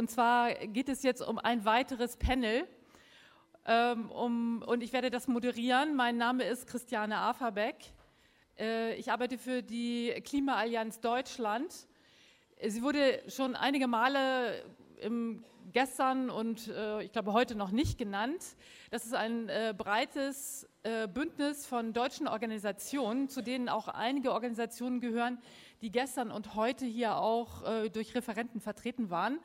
und zwar geht es jetzt um ein weiteres Panel. Ähm, um, und ich werde das moderieren. Mein Name ist Christiane Aferbeck. Äh, ich arbeite für die Klimaallianz Deutschland. Sie wurde schon einige Male im, gestern und äh, ich glaube heute noch nicht genannt. Das ist ein äh, breites äh, Bündnis von deutschen Organisationen, zu denen auch einige Organisationen gehören, die gestern und heute hier auch äh, durch Referenten vertreten waren.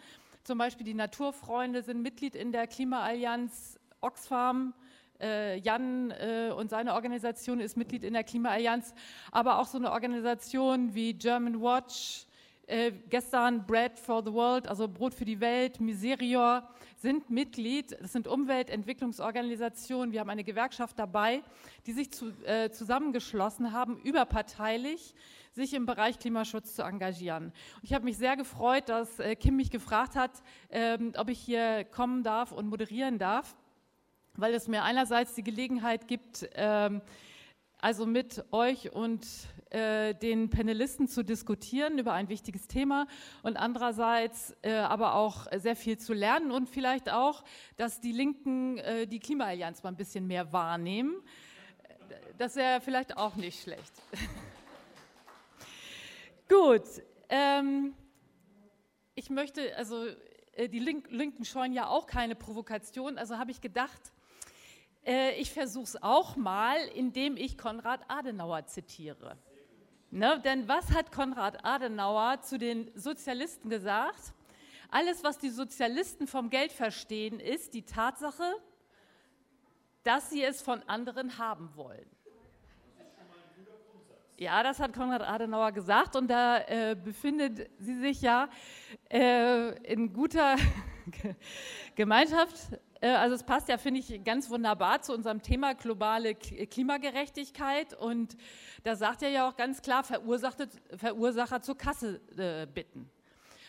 Zum Beispiel die Naturfreunde sind Mitglied in der Klimaallianz Oxfam. Äh, Jan äh, und seine Organisation ist Mitglied in der Klimaallianz, aber auch so eine Organisation wie German Watch, äh, gestern Bread for the World, also Brot für die Welt, Miserior sind Mitglied. Das sind Umweltentwicklungsorganisationen. Wir haben eine Gewerkschaft dabei, die sich zu, äh, zusammengeschlossen haben, überparteilich, sich im Bereich Klimaschutz zu engagieren. Und ich habe mich sehr gefreut, dass äh, Kim mich gefragt hat, ähm, ob ich hier kommen darf und moderieren darf, weil es mir einerseits die Gelegenheit gibt, ähm, also mit euch und äh, den Panelisten zu diskutieren über ein wichtiges Thema und andererseits äh, aber auch sehr viel zu lernen und vielleicht auch, dass die Linken äh, die Klimaallianz mal ein bisschen mehr wahrnehmen. Das wäre vielleicht auch nicht schlecht. Gut. Ähm, ich möchte, also äh, die Link Linken scheuen ja auch keine Provokation, also habe ich gedacht, äh, ich versuche es auch mal, indem ich Konrad Adenauer zitiere. Ne? Denn was hat Konrad Adenauer zu den Sozialisten gesagt? Alles, was die Sozialisten vom Geld verstehen, ist die Tatsache, dass sie es von anderen haben wollen. Ja, das hat Konrad Adenauer gesagt und da äh, befindet sie sich ja äh, in guter Gemeinschaft also es passt ja, finde ich, ganz wunderbar zu unserem Thema globale Klimagerechtigkeit. Und da sagt er ja auch ganz klar, Verursacher zur Kasse äh, bitten.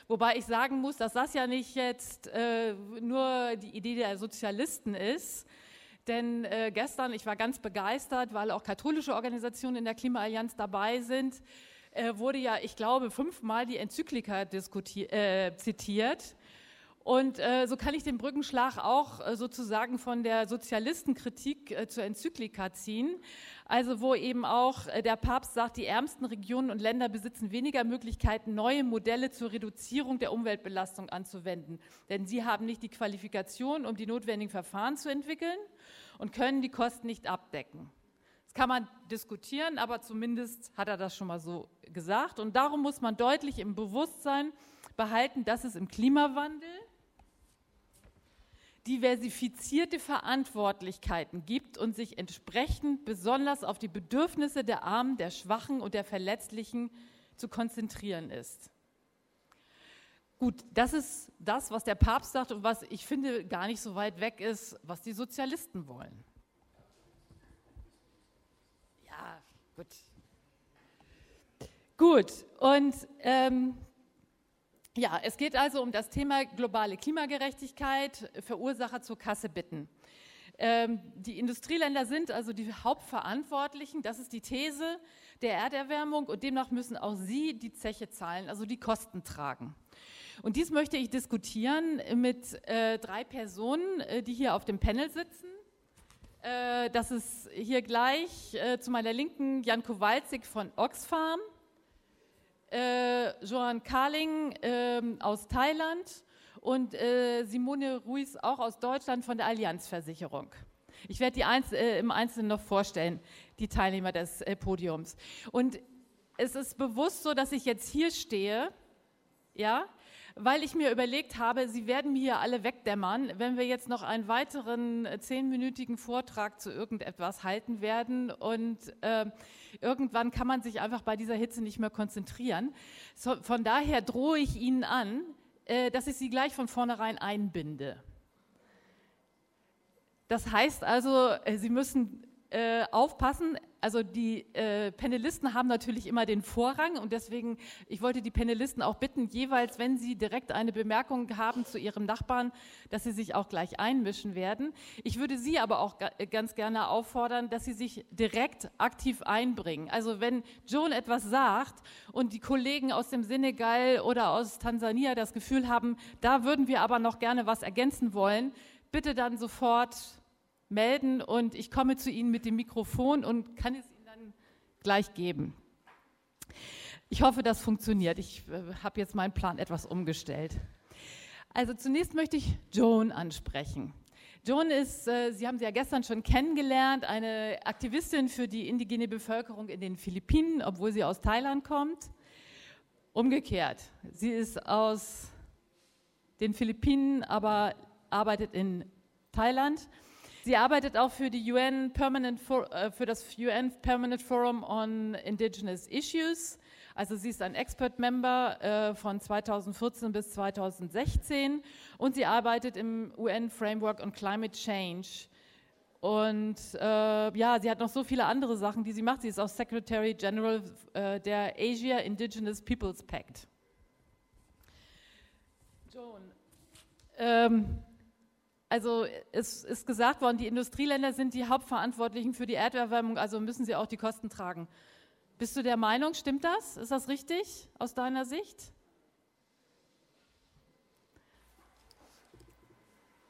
Wobei ich sagen muss, dass das ja nicht jetzt äh, nur die Idee der Sozialisten ist. Denn äh, gestern, ich war ganz begeistert, weil auch katholische Organisationen in der Klimaallianz dabei sind, äh, wurde ja, ich glaube, fünfmal die Enzyklika äh, zitiert und äh, so kann ich den Brückenschlag auch äh, sozusagen von der Sozialistenkritik äh, zur Enzyklika ziehen. Also wo eben auch äh, der Papst sagt, die ärmsten Regionen und Länder besitzen weniger Möglichkeiten, neue Modelle zur Reduzierung der Umweltbelastung anzuwenden. Denn sie haben nicht die Qualifikation, um die notwendigen Verfahren zu entwickeln und können die Kosten nicht abdecken. Das kann man diskutieren, aber zumindest hat er das schon mal so gesagt. Und darum muss man deutlich im Bewusstsein behalten, dass es im Klimawandel diversifizierte Verantwortlichkeiten gibt und sich entsprechend besonders auf die Bedürfnisse der Armen, der Schwachen und der Verletzlichen zu konzentrieren ist. Gut, das ist das, was der Papst sagt und was ich finde gar nicht so weit weg ist, was die Sozialisten wollen. Ja, gut. Gut, und ähm, ja, es geht also um das Thema globale Klimagerechtigkeit, Verursacher zur Kasse bitten. Ähm, die Industrieländer sind also die Hauptverantwortlichen, das ist die These der Erderwärmung und demnach müssen auch sie die Zeche zahlen, also die Kosten tragen. Und dies möchte ich diskutieren mit äh, drei Personen, äh, die hier auf dem Panel sitzen. Äh, das ist hier gleich äh, zu meiner Linken Jan Kowalczyk von Oxfam äh, Joan Carling äh, aus Thailand und äh, Simone Ruiz auch aus Deutschland von der Allianzversicherung. Ich werde die Einz äh, im Einzelnen noch vorstellen, die Teilnehmer des äh, Podiums. Und es ist bewusst so, dass ich jetzt hier stehe, ja, weil ich mir überlegt habe, Sie werden mir hier alle wegdämmern, wenn wir jetzt noch einen weiteren äh, zehnminütigen Vortrag zu irgendetwas halten werden. Und äh, irgendwann kann man sich einfach bei dieser Hitze nicht mehr konzentrieren. So, von daher drohe ich Ihnen an, äh, dass ich Sie gleich von vornherein einbinde. Das heißt also, äh, Sie müssen äh, aufpassen. Also die äh, Panelisten haben natürlich immer den Vorrang und deswegen, ich wollte die Panelisten auch bitten, jeweils, wenn sie direkt eine Bemerkung haben zu ihrem Nachbarn, dass sie sich auch gleich einmischen werden. Ich würde Sie aber auch ganz gerne auffordern, dass Sie sich direkt aktiv einbringen. Also wenn Joan etwas sagt und die Kollegen aus dem Senegal oder aus Tansania das Gefühl haben, da würden wir aber noch gerne was ergänzen wollen, bitte dann sofort melden und ich komme zu Ihnen mit dem Mikrofon und kann es Ihnen dann gleich geben. Ich hoffe, das funktioniert. Ich äh, habe jetzt meinen Plan etwas umgestellt. Also zunächst möchte ich Joan ansprechen. Joan ist, äh, Sie haben sie ja gestern schon kennengelernt, eine Aktivistin für die indigene Bevölkerung in den Philippinen, obwohl sie aus Thailand kommt. Umgekehrt, sie ist aus den Philippinen, aber arbeitet in Thailand Sie arbeitet auch für, die UN Permanent For äh, für das UN Permanent Forum on Indigenous Issues. Also sie ist ein Expert-Member äh, von 2014 bis 2016 und sie arbeitet im UN Framework on Climate Change. Und äh, ja, sie hat noch so viele andere Sachen, die sie macht. Sie ist auch Secretary General äh, der Asia Indigenous Peoples Pact. Joan, ähm, also es ist gesagt worden, die Industrieländer sind die Hauptverantwortlichen für die Erderwärmung, also müssen sie auch die Kosten tragen. Bist du der Meinung, stimmt das? Ist das richtig aus deiner Sicht?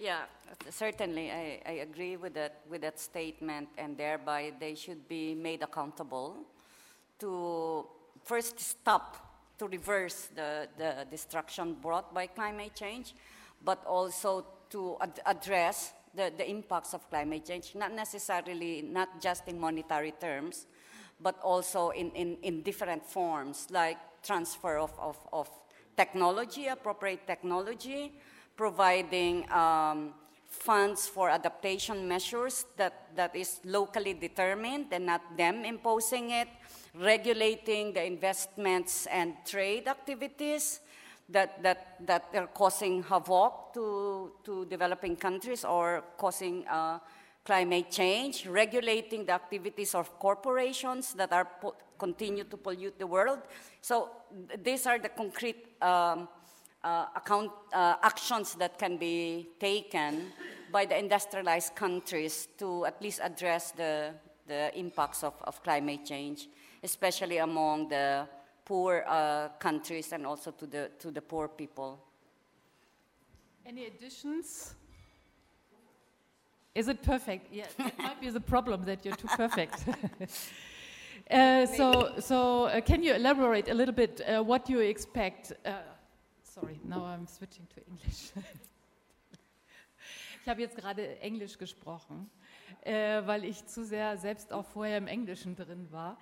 Yeah, certainly I, I agree with that, with that statement, and thereby they should be made accountable to first stop, to reverse the, the destruction brought by climate change, but also to ad address the, the impacts of climate change, not necessarily, not just in monetary terms, but also in, in, in different forms, like transfer of, of, of technology, appropriate technology, providing um, funds for adaptation measures that, that is locally determined and not them imposing it, regulating the investments and trade activities, that, that, that are causing havoc to, to developing countries or causing uh, climate change, regulating the activities of corporations that are continue to pollute the world. So th these are the concrete um, uh, account, uh, actions that can be taken by the industrialized countries to at least address the, the impacts of, of climate change, especially among the poor uh, countries and also to the, to the poor people. Any additions? Is it perfect? Yes, that might be the problem that you're too perfect. uh, so, so uh, can you elaborate a little bit uh, what you expect? Uh, sorry, now I'm switching to English. ich habe jetzt gerade Englisch gesprochen, äh, weil ich zu sehr selbst auch vorher im Englischen drin war.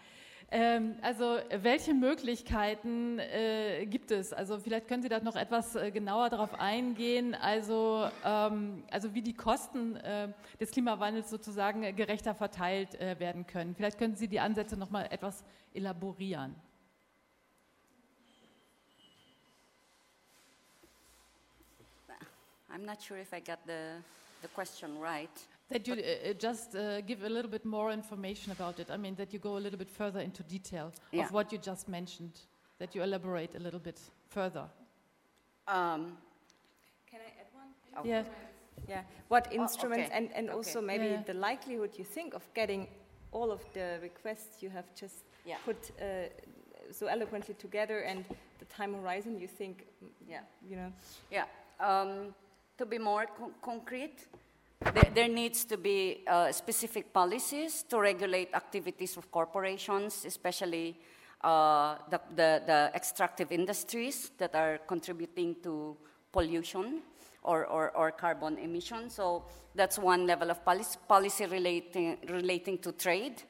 Ähm, also welche Möglichkeiten äh, gibt es? Also vielleicht können Sie da noch etwas äh, genauer darauf eingehen, also, ähm, also wie die Kosten äh, des Klimawandels sozusagen gerechter verteilt äh, werden können. Vielleicht können Sie die Ansätze noch mal etwas elaborieren. I'm not sure if I got the, the question right. That you uh, uh, just uh, give a little bit more information about it. I mean, that you go a little bit further into detail yeah. of what you just mentioned, that you elaborate a little bit further. Um, Can I add one? Oh. Yeah. Yeah. What instruments, oh, okay. and, and okay. also maybe yeah. the likelihood you think of getting all of the requests you have just yeah. put uh, so eloquently together and the time horizon you think, yeah, you know. Yeah. Um, to be more co concrete, there, there needs to be uh, specific policies to regulate activities of corporations, especially uh, the, the, the, extractive industries that are contributing to pollution or, or, or, carbon emissions. So that's one level of policy, policy relating, relating to trade,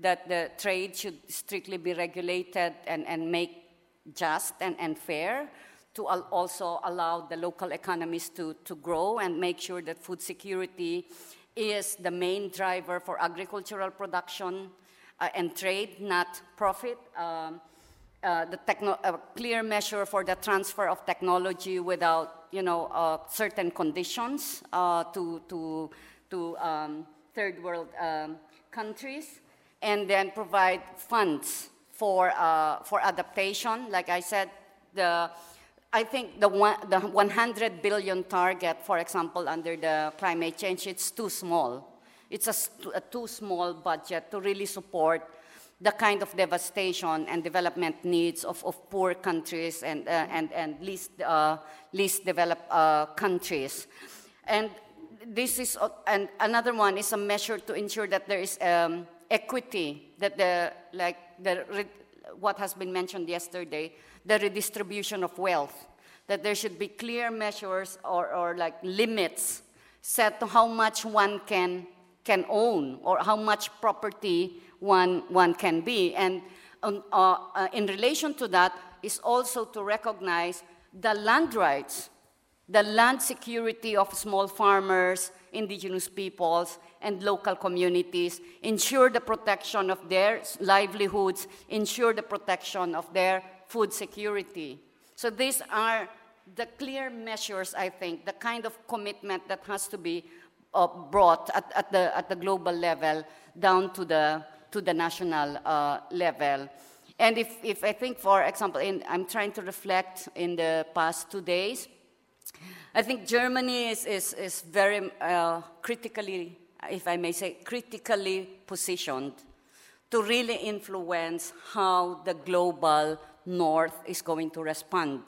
that the trade should strictly be regulated and, and make just and, and fair to al also allow the local economies to, to grow and make sure that food security is the main driver for agricultural production uh, and trade, not profit. Um, uh, the a clear measure for the transfer of technology without, you know, uh, certain conditions uh, to, to, to um, third world um, countries. and then provide funds for, uh, for adaptation. Like I said, the, I think the, one, the 100 billion target, for example, under the climate change, it's too small. It's a, a too small budget to really support the kind of devastation and development needs of, of poor countries and, uh, and, and least, uh, least developed uh, countries. And this is, uh, and another one is a measure to ensure that there is um, equity, that the, like the, what has been mentioned yesterday, the redistribution of wealth, that there should be clear measures or, or like limits set to how much one can, can own or how much property one, one can be. And um, uh, uh, in relation to that is also to recognize the land rights, the land security of small farmers, indigenous peoples, and local communities, ensure the protection of their livelihoods, ensure the protection of their food security. So these are the clear measures, I think, the kind of commitment that has to be uh, brought at, at, the, at the global level down to the, to the national uh, level. And if, if I think, for example, in, I'm trying to reflect in the past two days, I think Germany is, is, is very uh, critically, if I may say, critically positioned to really influence how the global north is going to respond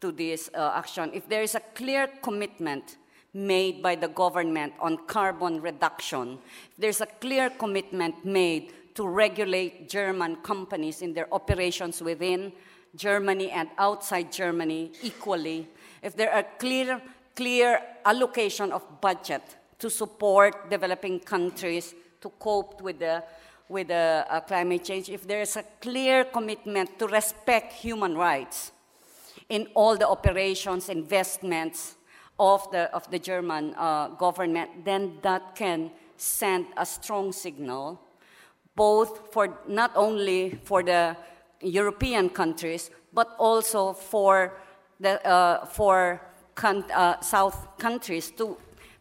to this uh, action. If there is a clear commitment made by the government on carbon reduction, if there's a clear commitment made to regulate German companies in their operations within Germany and outside Germany equally, if there are clear, clear allocation of budget to support developing countries to cope with the, with the uh, climate change, if there is a clear commitment to respect human rights in all the operations, investments of the, of the German uh, government, then that can send a strong signal, both for not only for the European countries, but also for the, uh, for uh, South countries too,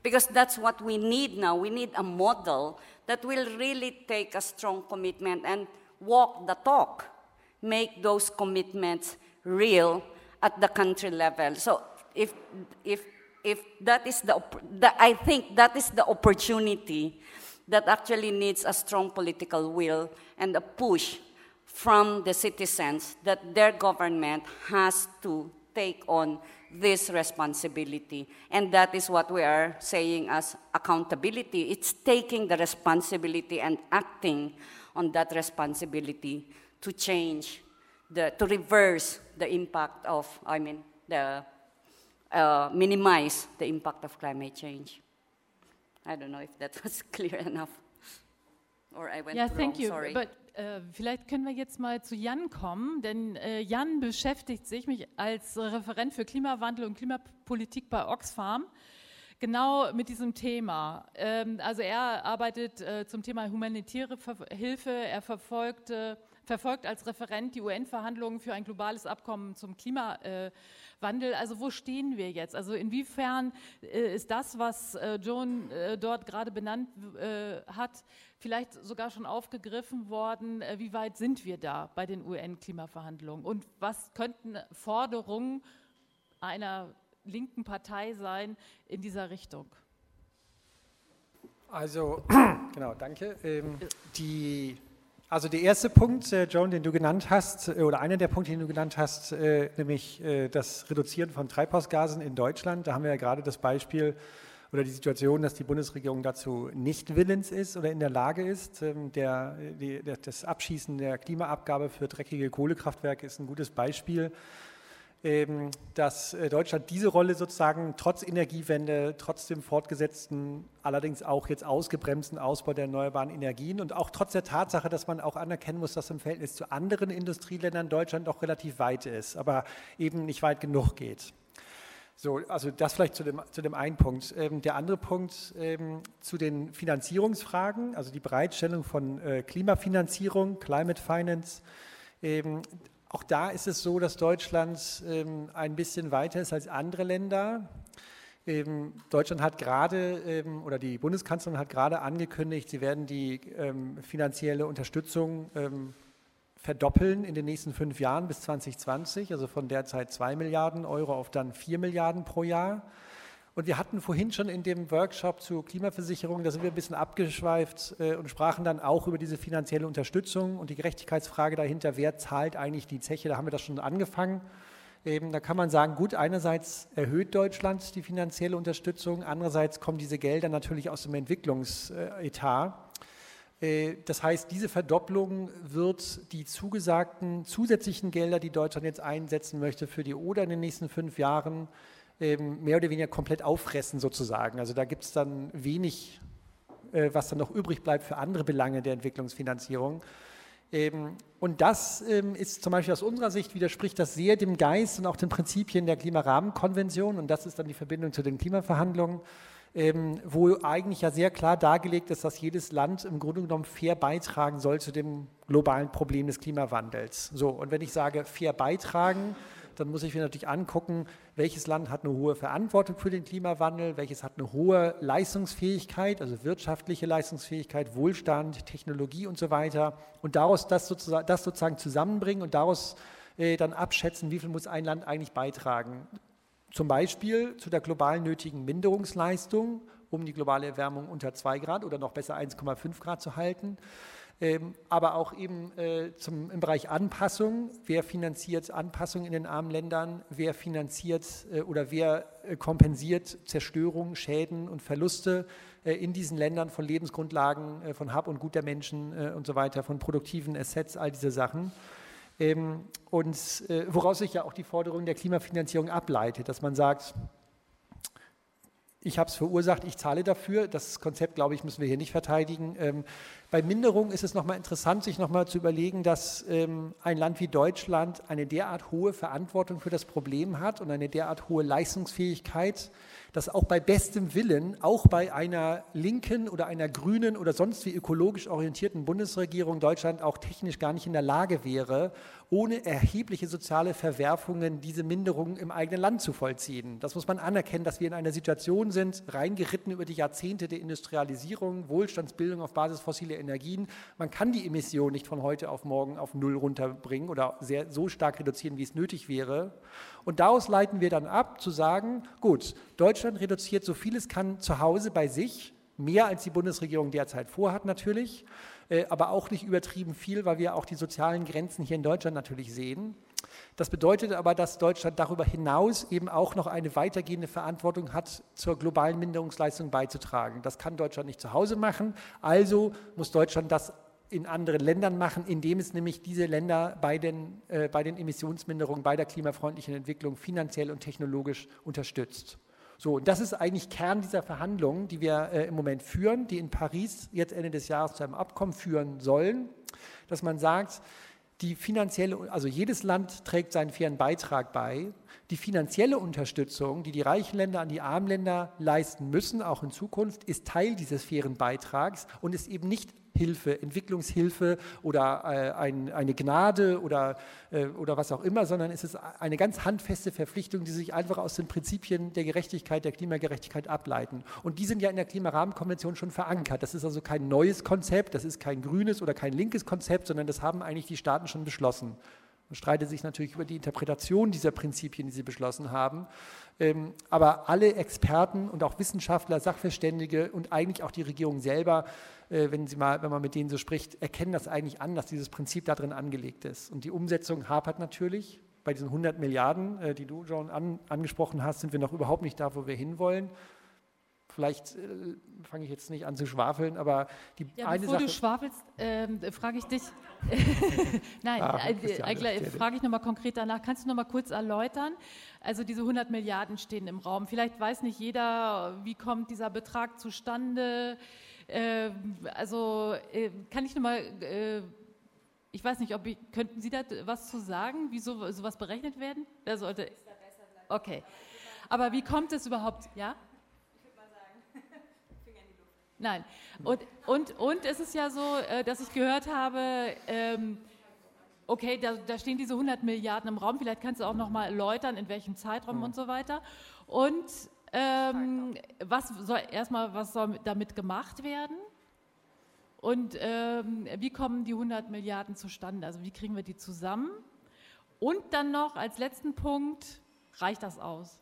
because that's what we need now. We need a model that will really take a strong commitment and walk the talk, make those commitments real at the country level. So if, if, if that is the, the, I think that is the opportunity that actually needs a strong political will and a push from the citizens that their government has to take on this responsibility. And that is what we are saying as accountability. It's taking the responsibility and acting on that responsibility to change, the, to reverse the impact of, I mean, the, uh, minimize the impact of climate change. I don't know if that was clear enough. Or I went yeah, wrong, thank you. sorry. But Äh, vielleicht können wir jetzt mal zu Jan kommen, denn äh, Jan beschäftigt sich mich als Referent für Klimawandel und Klimapolitik bei Oxfam genau mit diesem Thema. Ähm, also er arbeitet äh, zum Thema humanitäre Hilfe, er verfolgt, verfolgt als Referent die UN-Verhandlungen für ein globales Abkommen zum Klimawandel. Wandel. Also wo stehen wir jetzt? Also inwiefern äh, ist das, was äh, Joan äh, dort gerade benannt äh, hat, vielleicht sogar schon aufgegriffen worden? Äh, wie weit sind wir da bei den UN-Klimaverhandlungen? Und was könnten Forderungen einer linken Partei sein in dieser Richtung? Also, genau, danke. Ähm, die also der erste Punkt, äh, Joan, den du genannt hast, äh, oder einer der Punkte, den du genannt hast, äh, nämlich das Reduzieren von Treibhausgasen in Deutschland. Da haben wir ja gerade das Beispiel oder die Situation, dass die Bundesregierung dazu nicht willens ist oder in der Lage ist. Ähm, der, die, das Abschießen der Klimaabgabe für dreckige Kohlekraftwerke ist ein gutes Beispiel ähm, dass äh, Deutschland diese Rolle sozusagen trotz Energiewende, trotz dem fortgesetzten, allerdings auch jetzt ausgebremsten Ausbau der erneuerbaren Energien und auch trotz der Tatsache, dass man auch anerkennen muss, dass im Verhältnis zu anderen Industrieländern Deutschland noch relativ weit ist, aber eben nicht weit genug geht. So, also das vielleicht zu dem, zu dem einen Punkt. Ähm, der andere Punkt ähm, zu den Finanzierungsfragen, also die Bereitstellung von äh, Klimafinanzierung, Climate Finance. Ähm, auch da ist es so, dass Deutschland ähm, ein bisschen weiter ist als andere Länder. Ähm, Deutschland hat gerade ähm, oder die Bundeskanzlerin hat gerade angekündigt, sie werden die finanzielle Unterstützung ähm, verdoppeln in den nächsten fünf Jahren bis 2020, also von derzeit zwei Milliarden Euro auf dann vier Milliarden pro Jahr. Und wir hatten vorhin schon in dem Workshop zu Klimaversicherung, da sind wir ein bisschen abgeschweift äh, und sprachen dann auch über diese finanzielle Unterstützung und die Gerechtigkeitsfrage dahinter, wer zahlt eigentlich die Zeche, da haben wir das schon angefangen. Eben, da kann man sagen, gut, einerseits erhöht Deutschland die finanzielle Unterstützung, andererseits kommen diese Gelder natürlich aus dem Entwicklungsetat. Äh, das heißt, diese Verdopplung wird die zugesagten zusätzlichen Gelder, die Deutschland jetzt einsetzen möchte für die Oder in den nächsten fünf Jahren, ähm, mehr oder weniger komplett auffressen sozusagen. Also da gibt es dann wenig, äh, was dann noch übrig bleibt für andere Belange der Entwicklungsfinanzierung. Ähm, und das ähm, ist zum Beispiel aus unserer Sicht widerspricht das sehr dem Geist und auch den Prinzipien der Klimarahmenkonvention. Und das ist dann die Verbindung zu den Klimaverhandlungen, ähm, wo eigentlich ja sehr klar dargelegt ist, dass jedes Land im Grunde genommen fair beitragen soll zu dem globalen Problem des Klimawandels. So, und wenn ich sage fair beitragen, dann muss ich mir natürlich angucken, welches Land hat eine hohe Verantwortung für den Klimawandel, welches hat eine hohe Leistungsfähigkeit, also wirtschaftliche Leistungsfähigkeit, Wohlstand, Technologie und so weiter. Und daraus das sozusagen, das sozusagen zusammenbringen und daraus äh, dann abschätzen, wie viel muss ein Land eigentlich beitragen. Zum Beispiel zu der global nötigen Minderungsleistung, um die globale Erwärmung unter 2 Grad oder noch besser 1,5 Grad zu halten ähm, aber auch eben äh, zum, im Bereich Anpassung. Wer finanziert Anpassung in den armen Ländern? Wer finanziert äh, oder wer äh, kompensiert Zerstörung, Schäden und Verluste äh, in diesen Ländern von Lebensgrundlagen, äh, von Hab und Gut der Menschen äh, und so weiter, von produktiven Assets, all diese Sachen? Ähm, und woraus sich ja auch die Forderung der Klimafinanzierung ableitet, dass man sagt, ich habe es verursacht, ich zahle dafür. Das Konzept, glaube ich, müssen wir hier nicht verteidigen. Ähm, bei Minderung ist es nochmal interessant, sich nochmal zu überlegen, dass ähm, ein Land wie Deutschland eine derart hohe Verantwortung für das Problem hat und eine derart hohe Leistungsfähigkeit, dass auch bei bestem Willen, auch bei einer linken oder einer grünen oder sonst wie ökologisch orientierten Bundesregierung Deutschland auch technisch gar nicht in der Lage wäre, ohne erhebliche soziale Verwerfungen diese Minderungen im eigenen Land zu vollziehen. Das muss man anerkennen, dass wir in einer Situation sind, reingeritten über die Jahrzehnte der Industrialisierung, Wohlstandsbildung auf Basis fossiler Energien. Man kann die Emissionen nicht von heute auf morgen auf Null runterbringen oder sehr, so stark reduzieren, wie es nötig wäre. Und daraus leiten wir dann ab, zu sagen, gut, Deutschland reduziert so viel es kann zu Hause bei sich, mehr als die Bundesregierung derzeit vorhat natürlich, äh, aber auch nicht übertrieben viel, weil wir auch die sozialen Grenzen hier in Deutschland natürlich sehen. Das bedeutet aber, dass Deutschland darüber hinaus eben auch noch eine weitergehende Verantwortung hat, zur globalen Minderungsleistung beizutragen. Das kann Deutschland nicht zu Hause machen, also muss Deutschland das in anderen Ländern machen, indem es nämlich diese Länder bei den, äh, bei den Emissionsminderungen, bei der klimafreundlichen Entwicklung finanziell und technologisch unterstützt. So, und das ist eigentlich Kern dieser Verhandlungen, die wir äh, im Moment führen, die in Paris jetzt Ende des Jahres zu einem Abkommen führen sollen, dass man sagt, die finanzielle, also jedes Land trägt seinen fairen Beitrag bei. Die finanzielle Unterstützung, die die reichen Länder an die armen Länder leisten müssen, auch in Zukunft, ist Teil dieses fairen Beitrags und ist eben nicht Hilfe, Entwicklungshilfe oder äh, ein, eine Gnade oder, äh, oder was auch immer, sondern es ist eine ganz handfeste Verpflichtung, die sich einfach aus den Prinzipien der Gerechtigkeit, der Klimagerechtigkeit ableiten. Und die sind ja in der Klimarahmenkonvention schon verankert. Das ist also kein neues Konzept, das ist kein grünes oder kein linkes Konzept, sondern das haben eigentlich die Staaten schon beschlossen. Man streitet sich natürlich über die Interpretation dieser Prinzipien, die sie beschlossen haben. Ähm, aber alle Experten und auch Wissenschaftler, Sachverständige und eigentlich auch die Regierung selber, wenn, sie mal, wenn man mit denen so spricht, erkennen das eigentlich an, dass dieses Prinzip darin angelegt ist. Und die Umsetzung hapert natürlich. Bei diesen 100 Milliarden, äh, die du, John, an, angesprochen hast, sind wir noch überhaupt nicht da, wo wir hinwollen. Vielleicht äh, fange ich jetzt nicht an zu schwafeln, aber die ja, eine bevor Sache. du schwafelst, äh, frage ich dich. Nein, ah, äh, frage ich nochmal konkret danach. Kannst du nochmal kurz erläutern? Also diese 100 Milliarden stehen im Raum. Vielleicht weiß nicht jeder, wie kommt dieser Betrag zustande. Äh, also äh, kann ich nochmal äh, ich weiß nicht, ob ich, könnten Sie da was zu sagen, wie so, sowas berechnet werden? Wer sollte? Okay. Aber wie kommt es überhaupt? Ja? Nein. Und, und, und es ist ja so, äh, dass ich gehört habe, ähm, okay, da, da, stehen diese 100 Milliarden im Raum, vielleicht kannst du auch noch mal erläutern, in welchem Zeitraum mhm. und so weiter. Und Ähm, was soll erstmal, was soll damit gemacht werden? Und ähm, wie kommen die 100 Milliarden zustande? Also wie kriegen wir die zusammen? Und dann noch als letzten Punkt, reicht das aus?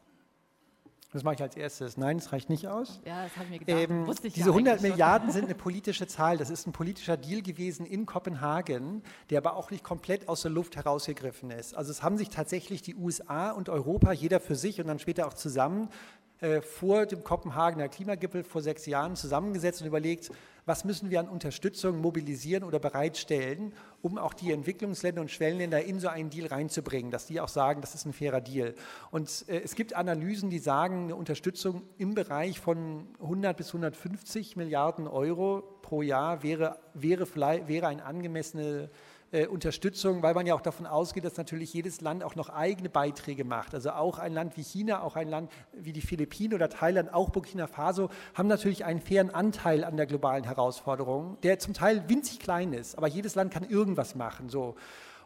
Das mache ich als erstes. Nein, es reicht nicht aus. Ja, das habe ich mir gedacht. Ähm, Wusste ich diese ja 100 Milliarden sind eine politische Zahl. Das ist ein politischer Deal gewesen in Kopenhagen, der aber auch nicht komplett aus der Luft herausgegriffen ist. Also es haben sich tatsächlich die USA und Europa, jeder für sich und dann später auch zusammen, äh, vor dem Kopenhagener Klimagipfel vor sechs Jahren zusammengesetzt und überlegt, was müssen wir an Unterstützung mobilisieren oder bereitstellen, um auch die Entwicklungsländer und Schwellenländer in so einen Deal reinzubringen, dass die auch sagen, das ist ein fairer Deal. Und äh, es gibt Analysen, die sagen, eine Unterstützung im Bereich von 100 bis 150 Milliarden Euro pro Jahr wäre, wäre, wäre ein angemessener äh, Unterstützung, weil man ja auch davon ausgeht, dass natürlich jedes Land auch noch eigene Beiträge macht. Also auch ein Land wie China, auch ein Land wie die Philippinen oder Thailand, auch Burkina Faso haben natürlich einen fairen Anteil an der globalen Herausforderung, der zum Teil winzig klein ist, aber jedes Land kann irgendwas machen. So.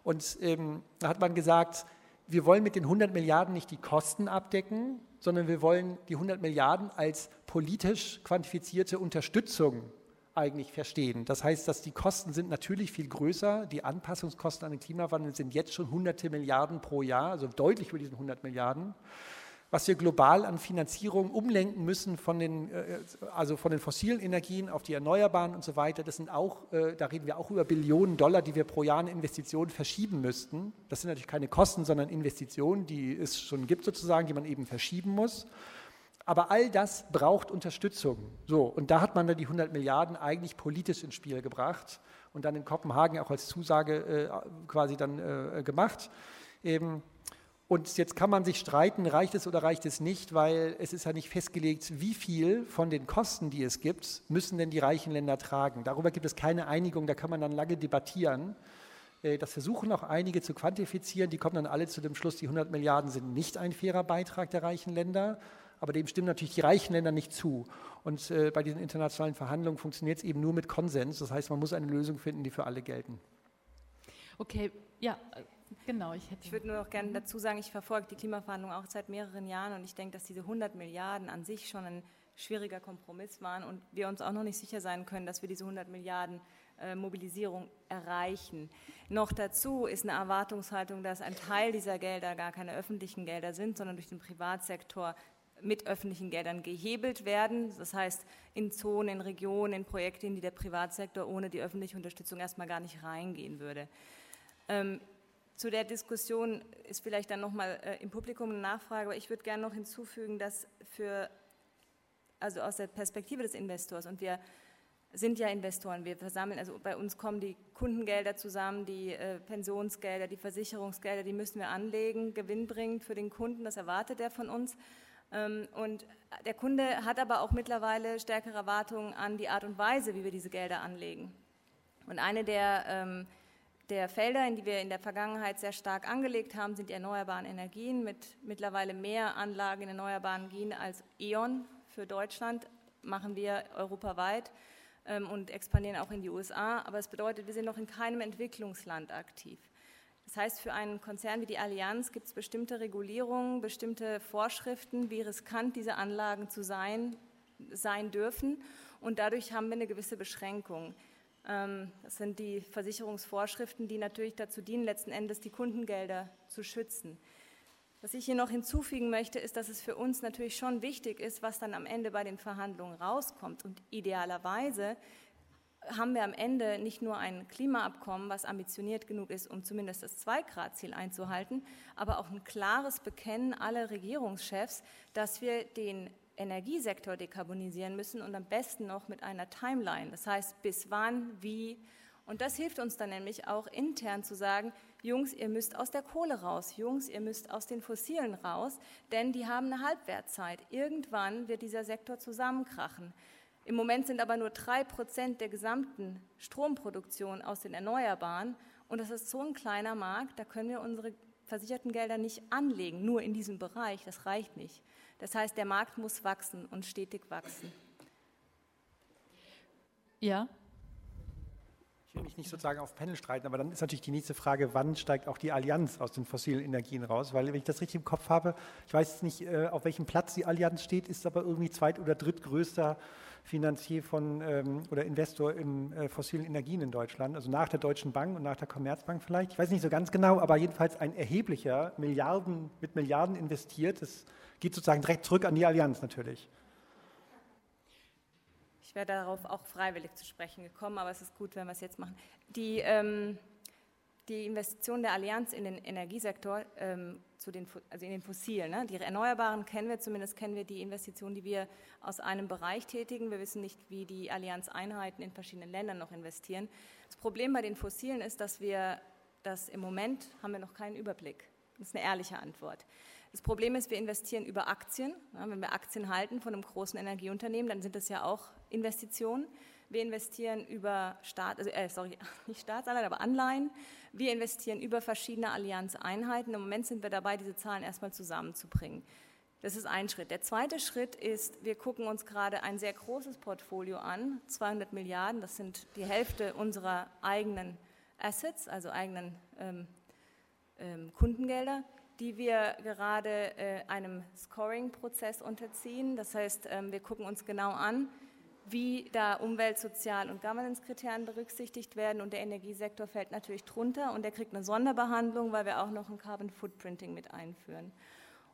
Und ähm, da hat man gesagt, wir wollen mit den 100 Milliarden nicht die Kosten abdecken, sondern wir wollen die 100 Milliarden als politisch quantifizierte Unterstützung eigentlich verstehen. Das heißt, dass die Kosten sind natürlich viel größer. Die Anpassungskosten an den Klimawandel sind jetzt schon hunderte Milliarden pro Jahr, also deutlich über diesen 100 Milliarden. Was wir global an Finanzierung umlenken müssen von den, äh, also von den fossilen Energien auf die Erneuerbaren und so weiter, das sind auch, äh, da reden wir auch über Billionen Dollar, die wir pro Jahr in Investitionen verschieben müssten. Das sind natürlich keine Kosten, sondern Investitionen, die es schon gibt sozusagen, die man eben verschieben muss. Aber all das braucht Unterstützung. So, und da hat man dann die 100 Milliarden eigentlich politisch ins Spiel gebracht und dann in Kopenhagen auch als Zusage äh, quasi dann äh, gemacht. Eben. Und jetzt kann man sich streiten, reicht es oder reicht es nicht, weil es ist ja nicht festgelegt, wie viel von den Kosten, die es gibt, müssen denn die reichen Länder tragen. Darüber gibt es keine Einigung, da kann man dann lange debattieren. Äh, das versuchen auch einige zu quantifizieren, die kommen dann alle zu dem Schluss, die 100 Milliarden sind nicht ein fairer Beitrag der reichen Länder aber dem stimmen natürlich die reichen Länder nicht zu. Und äh, bei diesen internationalen Verhandlungen funktioniert es eben nur mit Konsens. Das heißt, man muss eine Lösung finden, die für alle gelten. Okay, ja, äh, genau. Ich, ich würde nur noch gerne dazu sagen, ich verfolge die Klimaverhandlungen auch seit mehreren Jahren und ich denke, dass diese 100 Milliarden an sich schon ein schwieriger Kompromiss waren und wir uns auch noch nicht sicher sein können, dass wir diese 100 Milliarden äh, Mobilisierung erreichen. Noch dazu ist eine Erwartungshaltung, dass ein Teil dieser Gelder gar keine öffentlichen Gelder sind, sondern durch den Privatsektor mit öffentlichen Geldern gehebelt werden. Das heißt, in Zonen, in Regionen, in Projekte, in die der Privatsektor ohne die öffentliche Unterstützung erstmal gar nicht reingehen würde. Ähm, zu der Diskussion ist vielleicht dann nochmal äh, im Publikum eine Nachfrage, aber ich würde gerne noch hinzufügen, dass für, also aus der Perspektive des Investors, und wir sind ja Investoren, wir versammeln, also bei uns kommen die Kundengelder zusammen, die äh, Pensionsgelder, die Versicherungsgelder, die müssen wir anlegen, gewinnbringend für den Kunden, das erwartet er von uns. Ähm, und der Kunde hat aber auch mittlerweile stärkere Erwartungen an die Art und Weise, wie wir diese Gelder anlegen. Und eine der, ähm, der Felder, in die wir in der Vergangenheit sehr stark angelegt haben, sind die erneuerbaren Energien mit mittlerweile mehr Anlagen in erneuerbaren Energien als E.ON für Deutschland, machen wir europaweit ähm, und expandieren auch in die USA. Aber es bedeutet, wir sind noch in keinem Entwicklungsland aktiv. Das heißt, für einen Konzern wie die Allianz gibt es bestimmte Regulierungen, bestimmte Vorschriften, wie riskant diese Anlagen zu sein, sein dürfen. Und dadurch haben wir eine gewisse Beschränkung. Ähm, das sind die Versicherungsvorschriften, die natürlich dazu dienen, letzten Endes die Kundengelder zu schützen. Was ich hier noch hinzufügen möchte, ist, dass es für uns natürlich schon wichtig ist, was dann am Ende bei den Verhandlungen rauskommt. Und idealerweise haben wir am Ende nicht nur ein Klimaabkommen, was ambitioniert genug ist, um zumindest das Zwei-Grad-Ziel einzuhalten, aber auch ein klares Bekennen aller Regierungschefs, dass wir den Energiesektor dekarbonisieren müssen und am besten noch mit einer Timeline. Das heißt, bis wann, wie. Und das hilft uns dann nämlich auch intern zu sagen, Jungs, ihr müsst aus der Kohle raus, Jungs, ihr müsst aus den Fossilen raus, denn die haben eine Halbwertzeit. Irgendwann wird dieser Sektor zusammenkrachen. Im Moment sind aber nur drei Prozent der gesamten Stromproduktion aus den Erneuerbaren. Und das ist so ein kleiner Markt, da können wir unsere versicherten Gelder nicht anlegen, nur in diesem Bereich. Das reicht nicht. Das heißt, der Markt muss wachsen und stetig wachsen. Ja. Ich will mich nicht sozusagen auf Panel streiten, aber dann ist natürlich die nächste Frage, wann steigt auch die Allianz aus den fossilen Energien raus? Weil, wenn ich das richtig im Kopf habe, ich weiß jetzt nicht, äh, auf welchem Platz die Allianz steht, ist aber irgendwie zweit- oder drittgrößter Finanzier von ähm, oder Investor in äh, fossilen Energien in Deutschland, also nach der Deutschen Bank und nach der Commerzbank vielleicht. Ich weiß nicht so ganz genau, aber jedenfalls ein erheblicher, Milliarden mit Milliarden investiert. Das geht sozusagen direkt zurück an die Allianz natürlich. Ich wäre darauf auch freiwillig zu sprechen gekommen, aber es ist gut, wenn wir es jetzt machen. Die, ähm, die Investition der Allianz in den Energiesektor, ähm, zu den, also in den Fossilen, ne? die Erneuerbaren kennen wir, zumindest kennen wir die Investitionen, die wir aus einem Bereich tätigen. Wir wissen nicht, wie die Allianz-Einheiten in verschiedenen Ländern noch investieren. Das Problem bei den Fossilen ist, dass wir das im Moment haben wir noch keinen Überblick. Das ist eine ehrliche Antwort. Das Problem ist, wir investieren über Aktien. Ja, wenn wir Aktien halten von einem großen Energieunternehmen, dann sind das ja auch Investitionen. Wir investieren über Staat, also, äh, sorry, nicht Staatsanleihen, aber Anleihen. Wir investieren über verschiedene Allianzeinheiten. Im Moment sind wir dabei, diese Zahlen erstmal zusammenzubringen. Das ist ein Schritt. Der zweite Schritt ist, wir gucken uns gerade ein sehr großes Portfolio an, 200 Milliarden, das sind die Hälfte unserer eigenen Assets, also eigenen ähm, ähm, Kundengelder, die wir gerade äh, einem Scoring-Prozess unterziehen. Das heißt, ähm, wir gucken uns genau an, wie da Umwelt-, Sozial- und Governance-Kriterien berücksichtigt werden. Und der Energiesektor fällt natürlich drunter und der kriegt eine Sonderbehandlung, weil wir auch noch ein Carbon Footprinting mit einführen.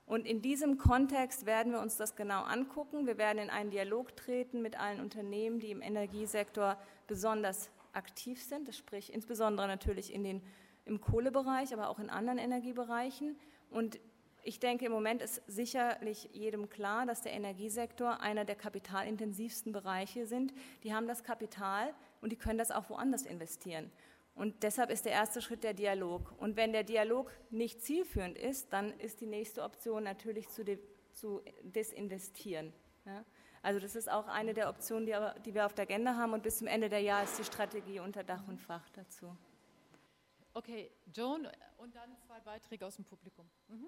Und in diesem Kontext werden wir uns das genau angucken. Wir werden in einen Dialog treten mit allen Unternehmen, die im Energiesektor besonders aktiv sind, das sprich insbesondere natürlich in den, im Kohlebereich, aber auch in anderen Energiebereichen. Und ich denke, im Moment ist sicherlich jedem klar, dass der Energiesektor einer der kapitalintensivsten Bereiche sind. Die haben das Kapital und die können das auch woanders investieren. Und deshalb ist der erste Schritt der Dialog. Und wenn der Dialog nicht zielführend ist, dann ist die nächste Option natürlich zu, de, zu desinvestieren. Ja? Also das ist auch eine der Optionen, die, die, wir auf der Agenda haben. Und bis zum Ende der Jahr ist die Strategie unter Dach und Fach dazu. Okay, Joan und dann zwei Beiträge aus dem Publikum. Mhm.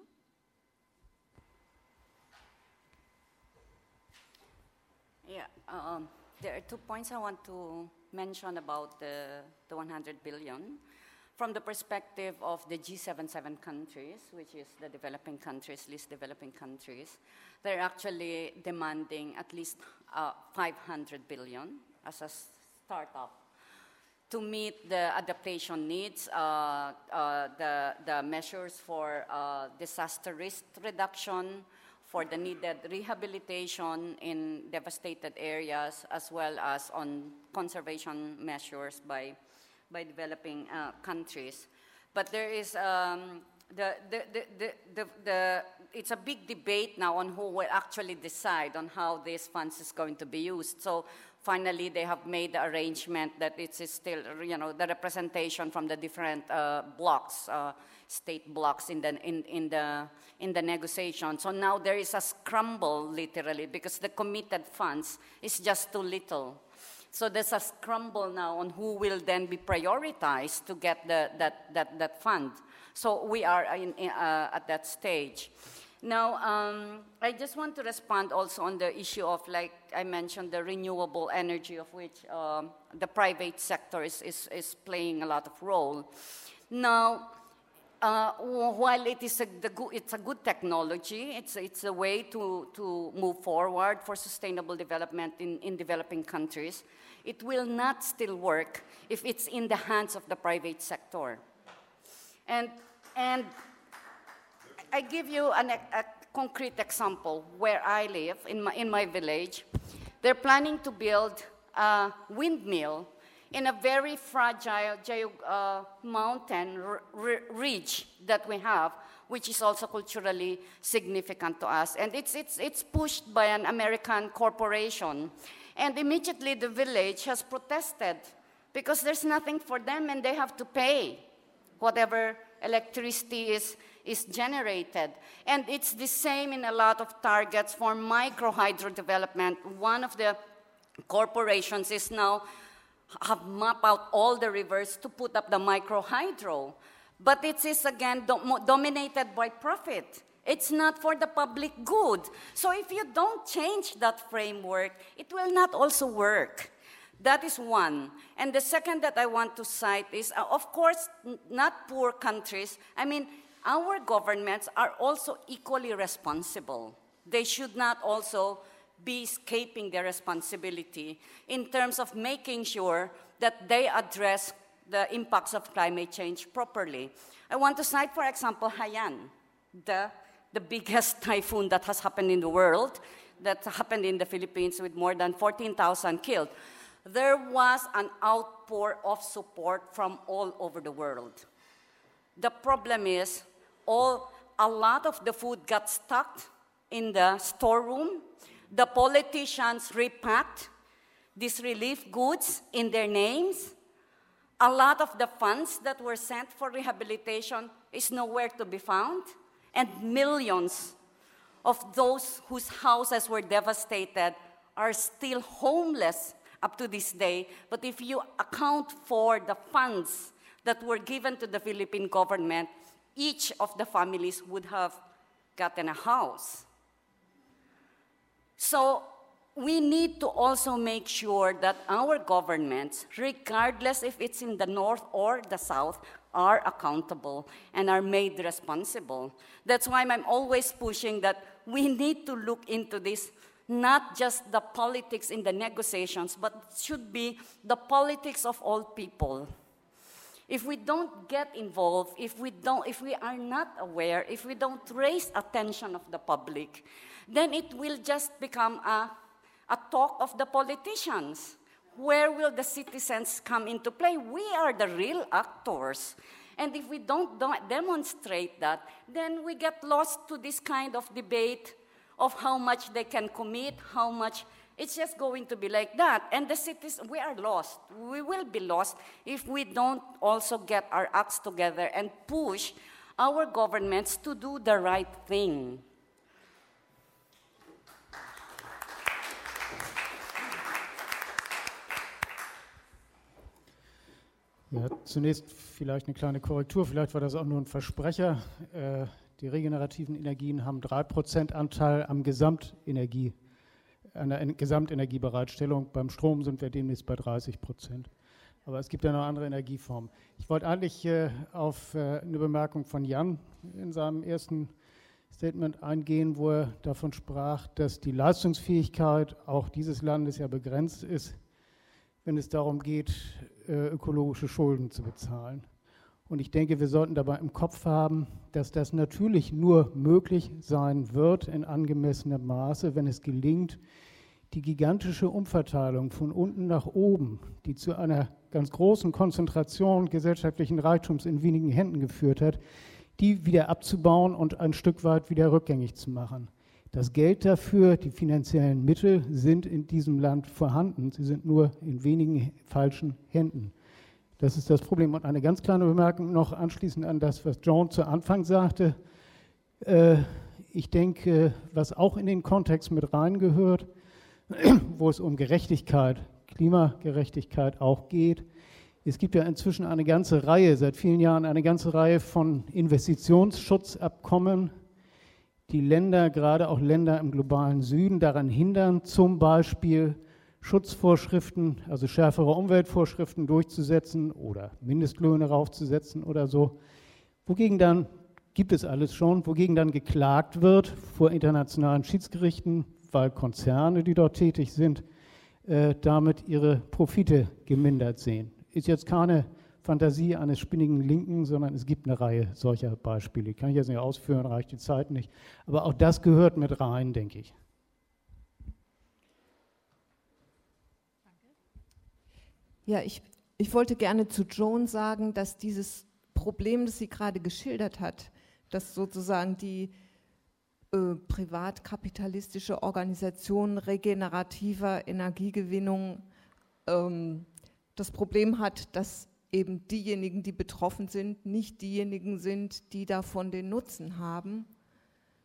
Yeah, um, there are two points I want to mention about the, the 100 billion. From the perspective of the G77 countries, which is the developing countries, least developing countries, they're actually demanding at least uh, 500 billion as a startup to meet the adaptation needs, uh, uh, the, the measures for uh, disaster risk reduction, for the needed rehabilitation in devastated areas, as well as on conservation measures by, by developing uh, countries. But there is um, the, the, the, the, the, it's a big debate now on who will actually decide on how these funds is going to be used. So finally, they have made the arrangement that it is still, you know, the representation from the different uh, blocks, uh, state blocks in the, in, in, the, in the negotiation. So now there is a scramble, literally, because the committed funds is just too little. So there's a scramble now on who will then be prioritized to get the, that, that, that fund. So we are in, in, uh, at that stage. Now, um, I just want to respond also on the issue of, like I mentioned, the renewable energy of which um, the private sector is, is, is playing a lot of role. Now, uh, while it is a, the, it's a good technology, it's, it's a way to, to move forward for sustainable development in, in developing countries, it will not still work if it's in the hands of the private sector. And, and I give you an, a concrete example where I live, in my, in my village. They're planning to build a windmill in a very fragile uh, mountain ridge that we have, which is also culturally significant to us. And it's, it's, it's pushed by an American corporation. And immediately the village has protested because there's nothing for them and they have to pay whatever electricity is, is generated. And it's the same in a lot of targets for micro hydro development. One of the corporations is now have mapped out all the rivers to put up the micro hydro. But it is again do dominated by profit. It's not for the public good. So if you don't change that framework, it will not also work. That is one. And the second that I want to cite is, uh, of course, not poor countries. I mean, our governments are also equally responsible. They should not also be escaping their responsibility in terms of making sure that they address the impacts of climate change properly. I want to cite, for example, Haiyan, the, the biggest typhoon that has happened in the world, that happened in the Philippines with more than 14,000 killed. There was an outpour of support from all over the world. The problem is, all, a lot of the food got stuck in the storeroom. The politicians repacked these relief goods in their names. A lot of the funds that were sent for rehabilitation is nowhere to be found, and millions of those whose houses were devastated are still homeless up to this day. But if you account for the funds that were given to the Philippine government, each of the families would have gotten a house. So we need to also make sure that our governments, regardless if it's in the north or the south, are accountable and are made responsible. That's why I'm always pushing that we need to look into this, not just the politics in the negotiations, but should be the politics of all people. If we don't get involved, if we, don't, if we are not aware, if we don't raise attention of the public, then it will just become a a talk of the politicians. Where will the citizens come into play? We are the real actors. And if we don't demonstrate that, then we get lost to this kind of debate of how much they can commit, how much. It's just going to be like that. And the cities, we are lost. We will be lost if we don't also get our acts together and push our governments to do the right thing. Ja, zunächst vielleicht eine kleine Korrektur, vielleicht war das auch nur ein Versprecher. Äh, die regenerativen Energien haben 3% Anteil am Gesamtenergie, an Gesamtenergiebereitstellung. Beim Strom sind wir demnächst bei 30 Prozent. Aber es gibt ja noch andere Energieformen. Ich wollte eigentlich äh, auf äh, eine Bemerkung von Jan in seinem ersten Statement eingehen, wo er davon sprach, dass die Leistungsfähigkeit auch dieses Landes ja begrenzt ist, wenn es darum geht, äh, ökologische Schulden zu bezahlen. Und ich denke, wir sollten dabei im Kopf haben, dass das natürlich nur möglich sein wird in angemessenem Maße, wenn es gelingt, die gigantische Umverteilung von unten nach oben, die zu einer ganz großen Konzentration gesellschaftlichen Reichtums in wenigen Händen geführt hat, die wieder abzubauen und ein Stück weit wieder rückgängig zu machen. Das Geld dafür, die finanziellen Mittel sind in diesem Land vorhanden. Sie sind nur in wenigen falschen Händen. Das ist das Problem. Und eine ganz kleine Bemerkung noch anschließend an das, was John zu Anfang sagte. Äh, ich denke, was auch in den Kontext mit reingehört, wo es um Gerechtigkeit, Klimagerechtigkeit auch geht. Es gibt ja inzwischen eine ganze Reihe, seit vielen Jahren eine ganze Reihe von Investitionsschutzabkommen, die Länder, gerade auch Länder im globalen Süden, daran hindern, zum Beispiel Schutzvorschriften, also schärfere Umweltvorschriften durchzusetzen oder Mindestlöhne raufzusetzen oder so. Wogegen dann, gibt es alles schon, wogegen dann geklagt wird vor internationalen Schiedsgerichten, weil Konzerne, die dort tätig sind, äh, damit ihre Profite gemindert sehen. Ist jetzt keine Fantasie eines spinnigen Linken, sondern es gibt eine Reihe solcher Beispiele. Kann ich jetzt nicht ausführen, reicht die Zeit nicht. Aber auch das gehört mit rein, denke ich. Ja, ich, ich wollte gerne zu Joan sagen, dass dieses Problem, das sie gerade geschildert hat, dass sozusagen die äh, privatkapitalistische Organisation regenerativer Energiegewinnung ähm, das Problem hat, dass eben diejenigen, die betroffen sind, nicht diejenigen sind, die davon den Nutzen haben.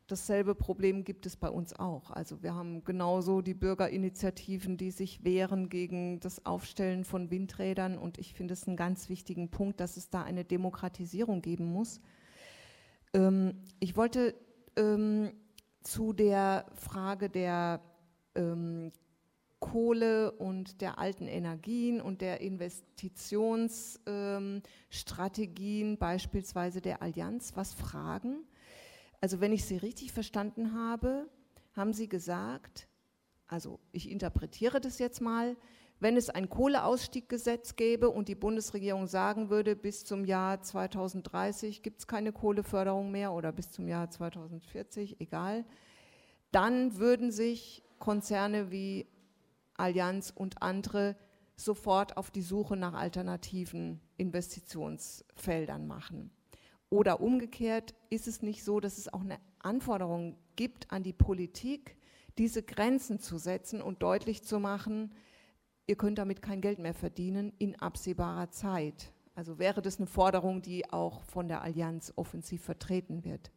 Dasselbe Problem gibt es bei uns auch. Also wir haben genauso die Bürgerinitiativen, die sich wehren gegen das Aufstellen von Windrädern. Und ich finde es einen ganz wichtigen Punkt, dass es da eine Demokratisierung geben muss. Ähm, ich wollte ähm, zu der Frage der ähm, Kohle und der alten Energien und der Investitionsstrategien, ähm, beispielsweise der Allianz, was fragen? Also wenn ich Sie richtig verstanden habe, haben Sie gesagt, also ich interpretiere das jetzt mal, wenn es ein Kohleausstieggesetz gäbe und die Bundesregierung sagen würde, bis zum Jahr 2030 gibt es keine Kohleförderung mehr oder bis zum Jahr 2040, egal, dann würden sich Konzerne wie Allianz und andere sofort auf die Suche nach alternativen Investitionsfeldern machen. Oder umgekehrt ist es nicht so, dass es auch eine Anforderung gibt an die Politik, diese Grenzen zu setzen und deutlich zu machen, ihr könnt damit kein Geld mehr verdienen in absehbarer Zeit. Also wäre das eine Forderung, die auch von der Allianz offensiv vertreten wird.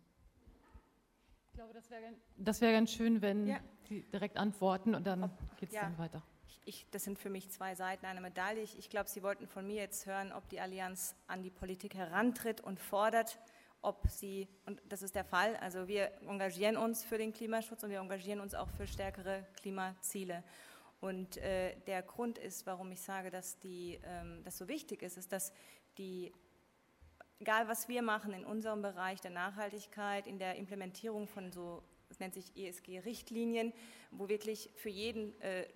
Ich glaube, das wäre ganz, wär ganz schön, wenn ja. Sie direkt antworten und dann geht es ja. dann weiter. Ich, das sind für mich zwei Seiten einer Medaille. Ich, ich glaube, Sie wollten von mir jetzt hören, ob die Allianz an die Politik herantritt und fordert, ob sie, und das ist der Fall, also wir engagieren uns für den Klimaschutz und wir engagieren uns auch für stärkere Klimaziele. Und äh, der Grund ist, warum ich sage, dass die, ähm, das so wichtig ist, ist, dass die, egal was wir machen in unserem Bereich der Nachhaltigkeit, in der Implementierung von so, es nennt sich ESG-Richtlinien, wo wirklich für jeden äh,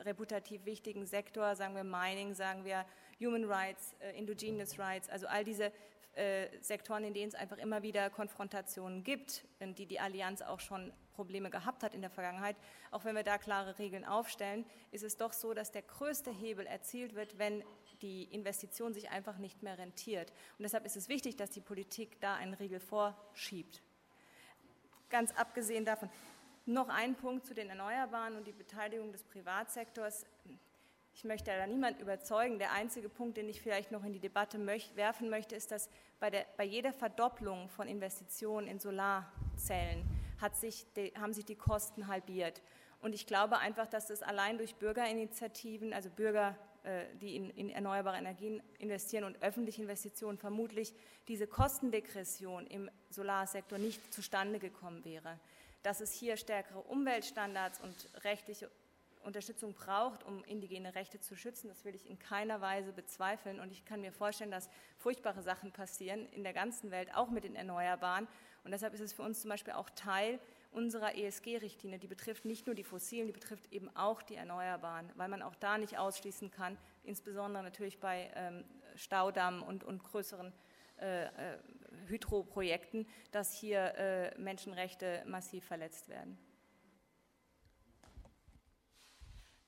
reputativ wichtigen Sektor, sagen wir Mining, sagen wir Human Rights, äh, Indigenous Rights, also all diese äh, Sektoren, in denen es einfach immer wieder Konfrontationen gibt, die die Allianz auch schon Probleme gehabt hat in der Vergangenheit, auch wenn wir da klare Regeln aufstellen, ist es doch so, dass der größte Hebel erzielt wird, wenn die Investition sich einfach nicht mehr rentiert. Und deshalb ist es wichtig, dass die Politik da einen Riegel vorschiebt. Ganz abgesehen davon, noch ein Punkt zu den Erneuerbaren und die Beteiligung des Privatsektors. Ich möchte da niemand überzeugen. Der einzige Punkt, den ich vielleicht noch in die Debatte möch werfen möchte, ist, dass bei, der, bei jeder Verdopplung von Investitionen in Solarzellen sich die, haben sich die Kosten halbiert. Und ich glaube einfach, dass das allein durch Bürgerinitiativen, also Bürger, äh, die in, in, erneuerbare Energien investieren und öffentliche Investitionen vermutlich diese Kostendegression im Solarsektor nicht zustande gekommen wäre. Dass es hier stärkere Umweltstandards und rechtliche Unterstützung braucht, um indigene Rechte zu schützen, das will ich in keiner Weise bezweifeln. Und ich kann mir vorstellen, dass furchtbare Sachen passieren in der ganzen Welt, auch mit den Erneuerbaren. Und deshalb ist es für uns zum Beispiel auch Teil unserer ESG-Richtlinie. Die betrifft nicht nur die fossilen, die betrifft eben auch die Erneuerbaren, weil man auch da nicht ausschließen kann, insbesondere natürlich bei ähm, Staudammen und, und größeren äh, äh, Hydroprojekten, dass hier äh, Menschenrechte massiv verletzt werden.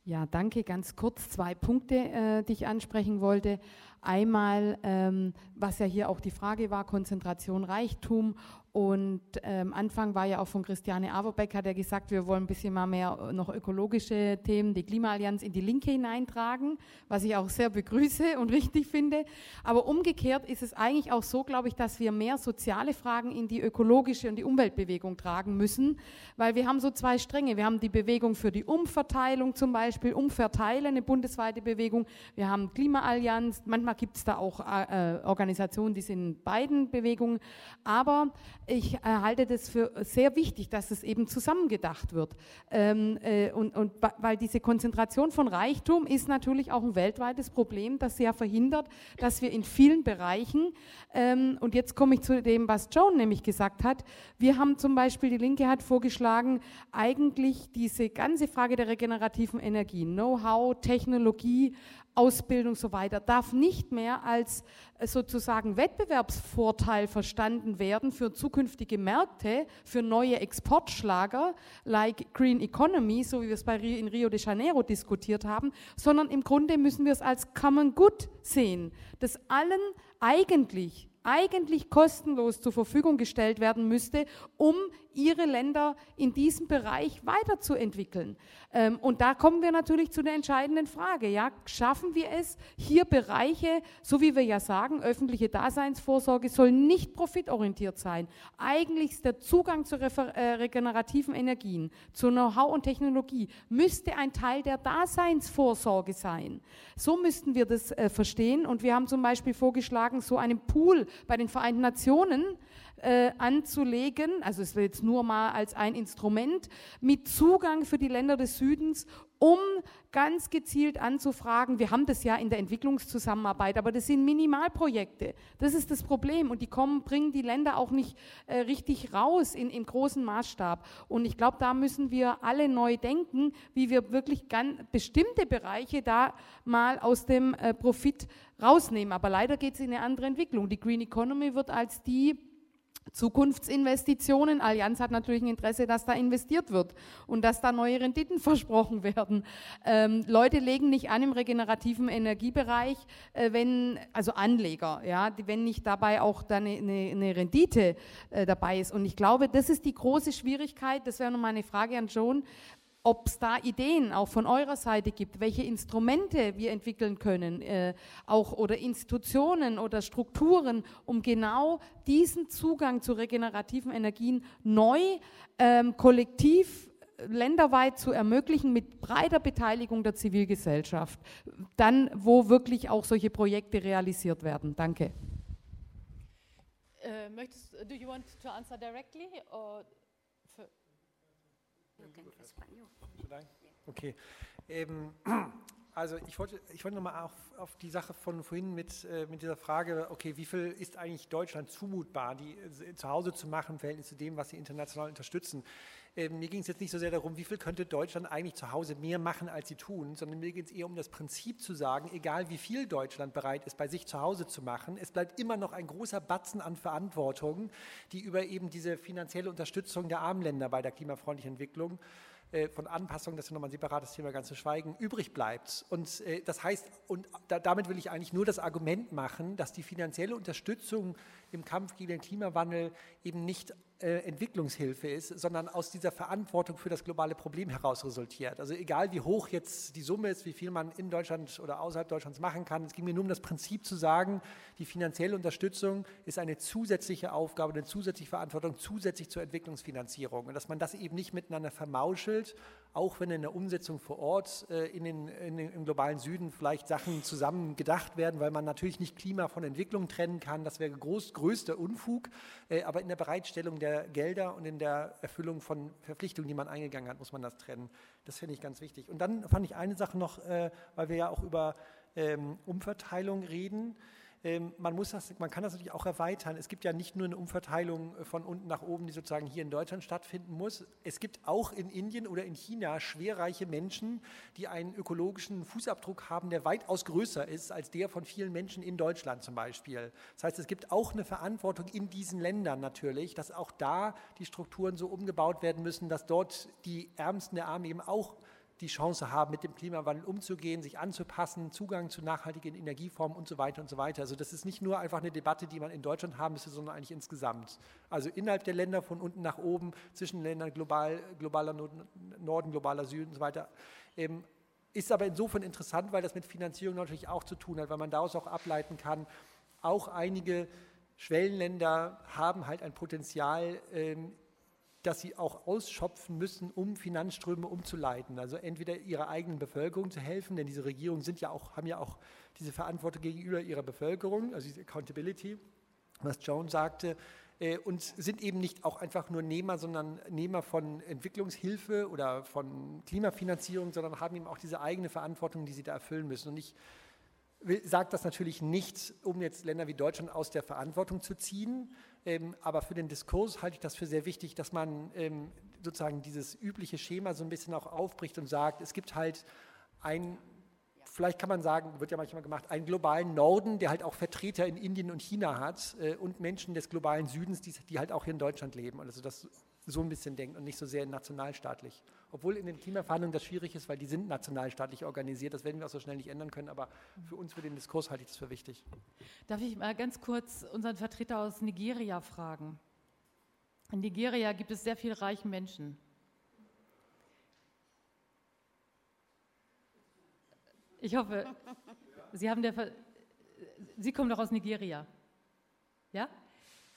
Ja, danke. Ganz kurz zwei Punkte, äh, die ich ansprechen wollte. Einmal, ähm, was ja hier auch die Frage war, Konzentration, Reichtum und ähm, Anfang war ja auch von Christiane Averbeck, hat er gesagt, wir wollen ein bisschen mal mehr äh, noch ökologische Themen, die Klimaallianz in die Linke hineintragen, was ich auch sehr begrüße und richtig finde. Aber umgekehrt ist es eigentlich auch so, glaube ich, dass wir mehr soziale Fragen in die ökologische und die Umweltbewegung tragen müssen, weil wir haben so zwei Stränge. Wir haben die Bewegung für die Umverteilung zum Beispiel, Umverteilen, eine bundesweite Bewegung. Wir haben Klimaallianz, manchmal gibt es da auch äh, äh, Organisationen, die sind in beiden Bewegungen, aber ich halte das für sehr wichtig, dass es eben zusammengedacht wird. Ähm, äh, und, und, weil diese Konzentration von Reichtum ist natürlich auch ein weltweites Problem, das sehr verhindert, dass wir in vielen Bereichen, ähm, und jetzt komme ich zu dem, was Joan nämlich gesagt hat, wir haben zum Beispiel, die Linke hat vorgeschlagen, eigentlich diese ganze Frage der regenerativen Energie, Know-how, Technologie, Ausbildung so weiter, darf nicht mehr als äh, sozusagen Wettbewerbsvorteil verstanden werden für zukünftige Märkte, für neue Exportschlager, like Green Economy, so wie wir es bei in Rio de Janeiro diskutiert haben, sondern im Grunde müssen wir es als Common Good sehen, das allen eigentlich eigentlich kostenlos zur Verfügung gestellt werden müsste, um ihre Länder in diesem Bereich weiterzuentwickeln. Ähm, und da kommen wir natürlich zu der entscheidenden Frage. Ja, schaffen wir es, hier Bereiche, so wie wir ja sagen, öffentliche Daseinsvorsorge soll nicht profitorientiert sein. Eigentlich ist der Zugang zu äh, regenerativen Energien, zu Know-how und Technologie, müsste ein Teil der Daseinsvorsorge sein. So müssten wir das äh, verstehen. Und wir haben zum Beispiel vorgeschlagen, so einen Pool bei den Vereinten Nationen, äh, anzulegen, also es wird jetzt nur mal als ein Instrument, mit Zugang für die Länder des Südens, um ganz gezielt anzufragen. Wir haben das ja in der Entwicklungszusammenarbeit, aber das sind Minimalprojekte. Das ist das Problem und die kommen, bringen die Länder auch nicht äh, richtig raus in, im großen Maßstab. Und ich glaube, da müssen wir alle neu denken, wie wir wirklich ganz bestimmte Bereiche da mal aus dem äh, Profit rausnehmen. Aber leider geht es in eine andere Entwicklung. Die Green Economy wird als die Zukunftsinvestitionen. Allianz hat natürlich ein Interesse, dass da investiert wird und dass da neue Renditen versprochen werden. Ähm, Leute legen nicht an im regenerativen Energiebereich, äh, wenn, also Anleger, ja, wenn nicht dabei auch dann eine, eine Rendite äh, dabei ist. Und ich glaube, das ist die große Schwierigkeit. Das wäre nochmal eine Frage an Joan ob es da Ideen auch von eurer Seite gibt, welche Instrumente wir entwickeln können, äh, auch oder Institutionen oder Strukturen, um genau diesen Zugang zu regenerativen Energien neu, ähm, kollektiv länderweit zu ermöglichen mit breiter Beteiligung der Zivilgesellschaft, dann wo wirklich auch solche Projekte realisiert werden. Danke. Uh, möchtest, do you want to answer directly or Okay. Ähm, also ich wollte, ich wollte nochmal auf, auf die Sache von vorhin mit, äh, mit dieser Frage, okay, wie viel ist eigentlich Deutschland zumutbar, die äh, zu Hause zu machen im Verhältnis zu dem, was sie international unterstützen. Ähm, mir ging es jetzt nicht so sehr darum, wie viel könnte Deutschland eigentlich zu Hause mehr machen, als sie tun, sondern mir geht es eher um das Prinzip zu sagen, egal wie viel Deutschland bereit ist, bei sich zu Hause zu machen, es bleibt immer noch ein großer Batzen an Verantwortung, die über eben diese finanzielle Unterstützung der armen Länder bei der klimafreundlichen Entwicklung äh, von Anpassungen, das ist nochmal ein separates Thema, ganz zu schweigen, übrig bleibt. Und äh, das heißt, und da, damit will ich eigentlich nur das Argument machen, dass die finanzielle Unterstützung im Kampf gegen den Klimawandel eben nicht äh, Entwicklungshilfe ist, sondern aus dieser Verantwortung für das globale Problem heraus resultiert. Also egal wie hoch jetzt die Summe ist, wie viel man in Deutschland oder außerhalb Deutschlands machen kann, es ging mir nur um das Prinzip zu sagen, die finanzielle Unterstützung ist eine zusätzliche Aufgabe, eine zusätzliche Verantwortung, zusätzlich zur Entwicklungsfinanzierung. Und dass man das eben nicht miteinander vermauschelt, auch wenn in der Umsetzung vor Ort äh, in den, in den, im globalen Süden vielleicht Sachen zusammen gedacht werden, weil man natürlich nicht Klima von Entwicklung trennen kann, das wäre groß, größter Unfug, äh, aber in der Bereitstellung der Gelder und in der Erfüllung von Verpflichtungen, die man eingegangen hat, muss man das trennen. Das finde ich ganz wichtig. Und dann fand ich eine Sache noch, äh, weil wir ja auch über ähm, Umverteilung reden. Ähm, man, muss das, man kann das natürlich auch erweitern. Es gibt ja nicht nur eine Umverteilung äh, von unten nach oben, die sozusagen hier in Deutschland stattfinden muss. Es gibt auch in Indien oder in China schwerreiche Menschen, die einen ökologischen Fußabdruck haben, der weitaus größer ist als der von vielen Menschen in Deutschland zum Beispiel. Das heißt, es gibt auch eine Verantwortung in diesen Ländern natürlich, dass auch da die Strukturen so umgebaut werden müssen, dass dort die Ärmsten der Armen eben auch die Chance haben, mit dem Klimawandel umzugehen, sich anzupassen, Zugang zu nachhaltigen Energieformen und so weiter und so weiter. Also das ist nicht nur einfach eine Debatte, die man in Deutschland haben müsste, sondern eigentlich insgesamt. Also innerhalb der Länder von unten nach oben, zwischen Ländern global, globaler Norden, globaler Süden und so weiter. Ähm, ist aber insofern interessant, weil das mit Finanzierung natürlich auch zu tun hat, weil man daraus auch ableiten kann, auch einige Schwellenländer haben halt ein Potenzial, ähm, dass sie auch ausschöpfen müssen, um Finanzströme umzuleiten. Also entweder ihrer eigenen Bevölkerung zu helfen, denn diese Regierungen sind ja auch, haben ja auch diese Verantwortung gegenüber ihrer Bevölkerung, also diese Accountability, was Joan sagte, äh, und sind eben nicht auch einfach nur Nehmer, sondern Nehmer von Entwicklungshilfe oder von Klimafinanzierung, sondern haben eben auch diese eigene Verantwortung, die sie da erfüllen müssen. Und ich sage das natürlich nicht, um jetzt Länder wie Deutschland aus der Verantwortung zu ziehen, aber für den Diskurs halte ich das für sehr wichtig, dass man ähm, sozusagen dieses übliche Schema so ein bisschen auch aufbricht und sagt, es gibt halt ein, vielleicht kann man sagen, wird ja manchmal gemacht, einen globalen Norden, der halt auch Vertreter in Indien und China hat äh, und Menschen des globalen Südens, die, die halt auch hier in Deutschland leben. Also das so ein bisschen denkt und nicht so sehr nationalstaatlich. Obwohl in den Klimaverhandlungen das schwierig ist, weil die sind nationalstaatlich organisiert. Das werden wir auch so schnell nicht ändern können, aber für uns, für den Diskurs halte ich das für wichtig. Darf ich mal ganz kurz unseren Vertreter aus Nigeria fragen? In Nigeria gibt es sehr viele reiche Menschen. Ich hoffe, Sie haben der Ver Sie kommen doch aus Nigeria. Ja?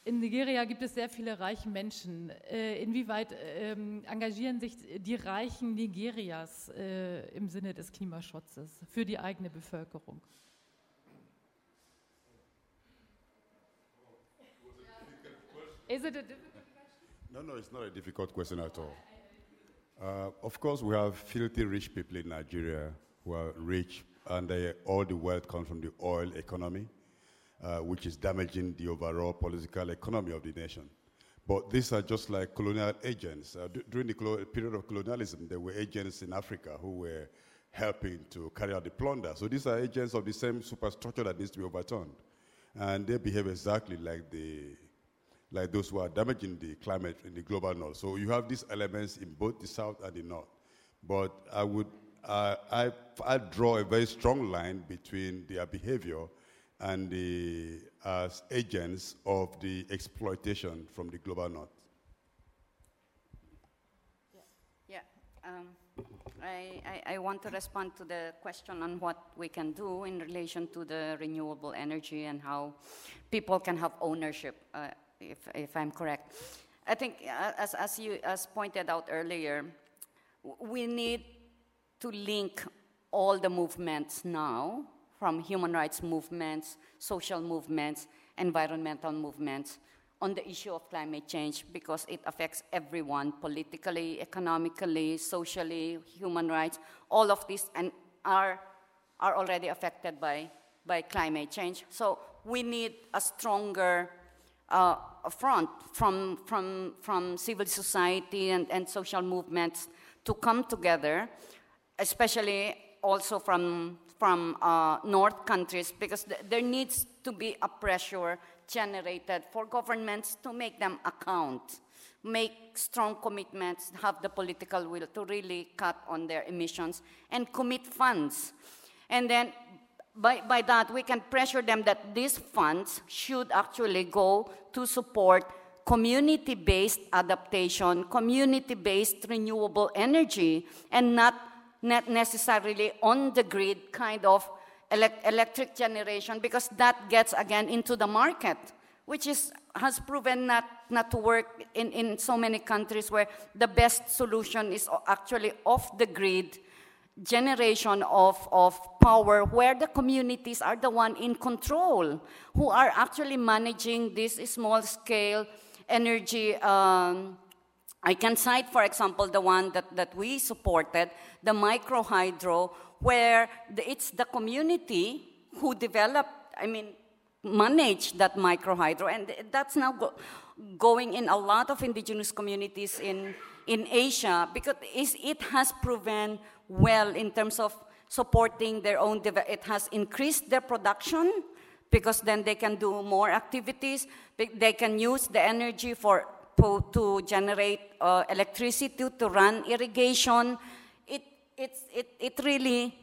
In Nigeria gibt es sehr viele reiche Menschen. Äh, inwieweit ähm, engagieren sich die Reichen Nigerias äh, im Sinne des Klimaschutzes für die eigene Bevölkerung? Is it a difficult question? No, no, it's not a difficult question at all. Uh, of course, we have filthy rich people in Nigeria who are rich, and they, all the wealth comes from the oil economy, uh, which is damaging the overall political economy of the nation. But these are just like colonial agents. Uh, during the period of colonialism, there were agents in Africa who were helping to carry out the plunder. So these are agents of the same superstructure that needs to be overturned. And they behave exactly like the like those who are damaging the climate in the global north. So you have these elements in both the south and the north. But I would, uh, I, I draw a very strong line between their behavior and the uh, agents of the exploitation from the global north. Yeah, yeah. Um, I, I, I, want to respond to the question on what we can do in relation to the renewable energy and how people can have ownership. Uh, if, if I'm correct. I think, uh, as, as you as pointed out earlier, we need to link all the movements now, from human rights movements, social movements, environmental movements, on the issue of climate change because it affects everyone politically, economically, socially, human rights, all of these and are, are already affected by, by climate change. So we need a stronger uh, front from, from, from civil society and, and social movements to come together, especially also from, from uh, North countries, because th there needs to be a pressure generated for governments to make them account, make strong commitments, have the political will to really cut on their emissions, and commit funds. And then by, by that, we can pressure them that these funds should actually go to support community based adaptation, community based renewable energy, and not, not necessarily on the grid kind of elect electric generation, because that gets again into the market, which is, has proven not, not to work in, in so many countries where the best solution is actually off the grid generation of, of power where the communities are the one in control, who are actually managing this small scale energy. Um, I can cite, for example, the one that, that we supported, the microhydro, where the, it's the community who developed, I mean, manage that microhydro. and that's now go, going in a lot of indigenous communities in, in Asia because it has proven well in terms of supporting their own, it has increased their production because then they can do more activities. They can use the energy for to generate uh, electricity to run irrigation. It, it, it, it really,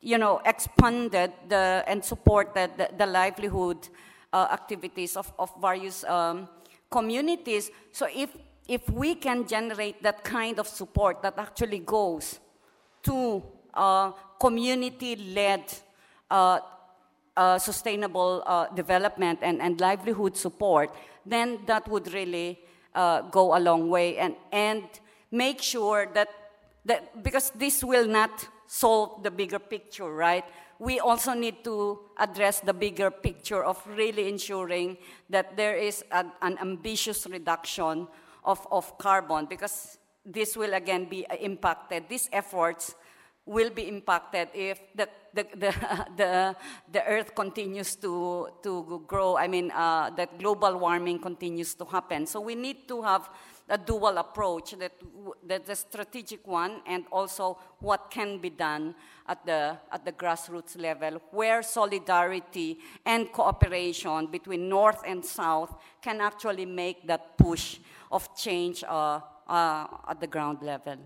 you know, expanded the, and supported the, the livelihood uh, activities of, of various um, communities. So if, if we can generate that kind of support that actually goes to uh, community-led uh, uh, sustainable uh, development and, and livelihood support, then that would really uh, go a long way and, and make sure that, that, because this will not solve the bigger picture, right? We also need to address the bigger picture of really ensuring that there is a, an ambitious reduction of, of carbon because this will again be impacted. These efforts will be impacted if the, the, the, the, the earth continues to, to grow. I mean, uh, that global warming continues to happen. So we need to have a dual approach, that, that the strategic one and also what can be done at the, at the grassroots level, where solidarity and cooperation between North and South can actually make that push of change uh, uh, at the ground level.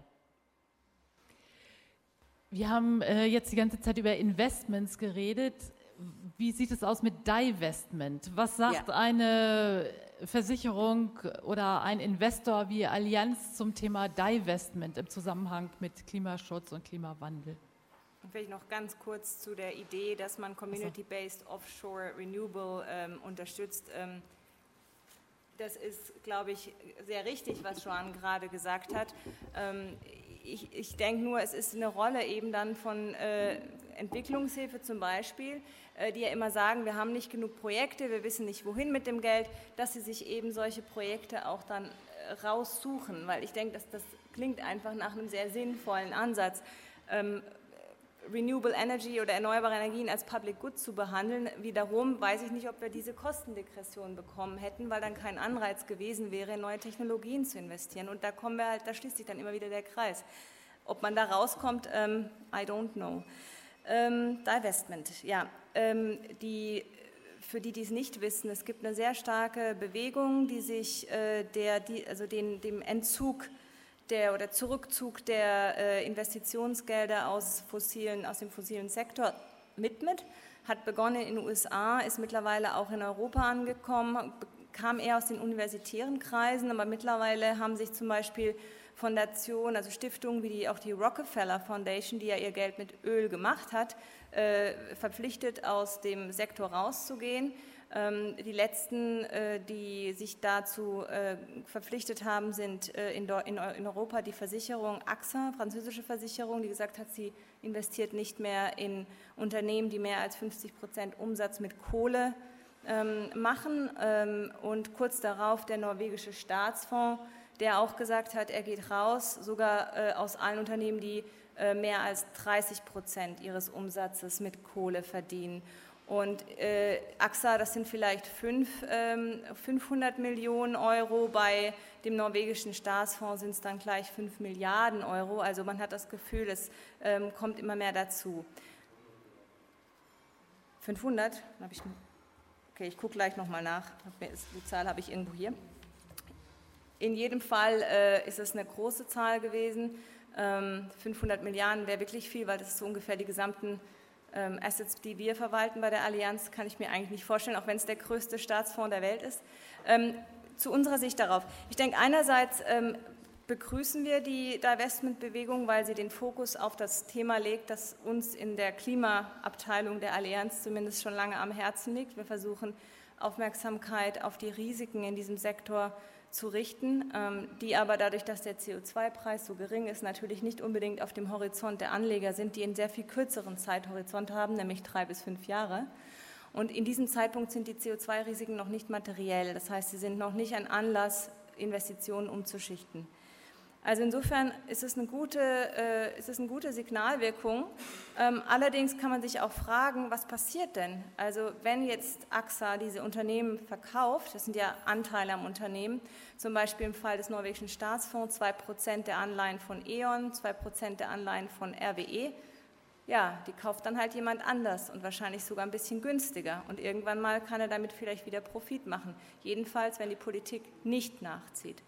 Wir haben äh, jetzt die ganze Zeit über Investments geredet. Wie sieht es aus mit Divestment? Was sagt ja. eine Versicherung oder ein Investor wie Allianz zum Thema Divestment im Zusammenhang mit Klimaschutz und Klimawandel? vielleicht noch ganz kurz zu der Idee, dass man Community-Based Offshore Renewable ähm, unterstützt. Ähm, das ist, glaube ich, sehr richtig, was Joan gerade gesagt hat. Ähm, ich, ich denke nur, es ist eine Rolle eben dann von äh, Entwicklungshilfe zum Beispiel, äh, die ja immer sagen, wir haben nicht genug Projekte, wir wissen nicht wohin mit dem Geld, dass sie sich eben solche Projekte auch dann äh, raussuchen, weil ich denke, dass das klingt einfach nach einem sehr sinnvollen Ansatz. Ähm, Renewable Energy oder erneuerbare Energien als Public Good zu behandeln. Wiederum weiß ich nicht, ob wir diese Kostendegression bekommen hätten, weil dann kein Anreiz gewesen wäre, in neue Technologien zu investieren. Und da kommen wir halt, da schließt sich dann immer wieder der Kreis. Ob man da rauskommt, ähm, I don't know. Ähm, Divestment, ja. Ähm, die, für die, die es nicht wissen, es gibt eine sehr starke Bewegung, die sich äh, der, die, also den, dem Entzug der oder Zurückzug der äh, Investitionsgelder aus, fossilen, aus dem fossilen Sektor widmet. Hat begonnen in den USA, ist mittlerweile auch in Europa angekommen, kam eher aus den universitären Kreisen, aber mittlerweile haben sich zum Beispiel Fondationen, also Stiftungen wie die, auch die Rockefeller Foundation, die ja ihr Geld mit Öl gemacht hat, äh, verpflichtet, aus dem Sektor rauszugehen. Ähm, die letzten, äh, die sich dazu äh, verpflichtet haben, sind äh, in Europa die Versicherung AXA, französische Versicherung, die gesagt hat, sie investiert nicht mehr in Unternehmen, die mehr als 50 Prozent Umsatz mit Kohle ähm, machen. Ähm, und kurz darauf der norwegische Staatsfonds, der auch gesagt hat, er geht raus, sogar aus allen Unternehmen, die mehr als 30 Prozent ihres Umsatzes mit Kohle verdienen. Und äh, AXA, das sind vielleicht fünf, ähm, 500 Millionen Euro, bei dem norwegischen Staatsfonds sind es dann gleich 5 Milliarden Euro. Also man hat das Gefühl, es ähm, kommt immer mehr dazu. 500? Ich, okay, ich gucke gleich nochmal nach. Die Zahl habe ich irgendwo hier. In jedem Fall äh, ist es eine große Zahl gewesen. Ähm, 500 Milliarden wäre wirklich viel, weil das ist so ungefähr die gesamten Assets, die wir verwalten bei der Allianz, kann ich mir eigentlich nicht vorstellen, auch wenn es der größte Staatsfonds der Welt ist. Ähm, zu unserer Sicht darauf. Ich denke, einerseits ähm, begrüßen wir die Divestment-Bewegung, weil sie den Fokus auf das Thema legt, das uns in der Klimaabteilung der Allianz zumindest schon lange am Herzen liegt. Wir versuchen Aufmerksamkeit auf die Risiken in diesem Sektor zu richten, ähm, die aber dadurch, dass der CO2-Preis so gering ist, natürlich nicht unbedingt auf dem Horizont der Anleger sind, die einen sehr viel kürzeren Zeithorizont haben, nämlich drei bis fünf Jahre. Und in diesem Zeitpunkt sind die CO2-Risiken noch nicht materiell. Das heißt, sie sind noch nicht ein Anlass, Investitionen umzuschichten. Also insofern ist es eine gute, äh, ist es eine gute Signalwirkung. Ähm, allerdings kann man sich auch fragen, was passiert denn? Also wenn jetzt AXA diese Unternehmen verkauft, das sind ja Anteile am Unternehmen, zum Beispiel im Fall des norwegischen Staatsfonds 2% der Anleihen von E.ON, 2% der Anleihen von RWE, ja, die kauft dann halt jemand anders und wahrscheinlich sogar ein bisschen günstiger. Und irgendwann mal kann er damit vielleicht wieder Profit machen. Jedenfalls, wenn die Politik nicht nachzieht.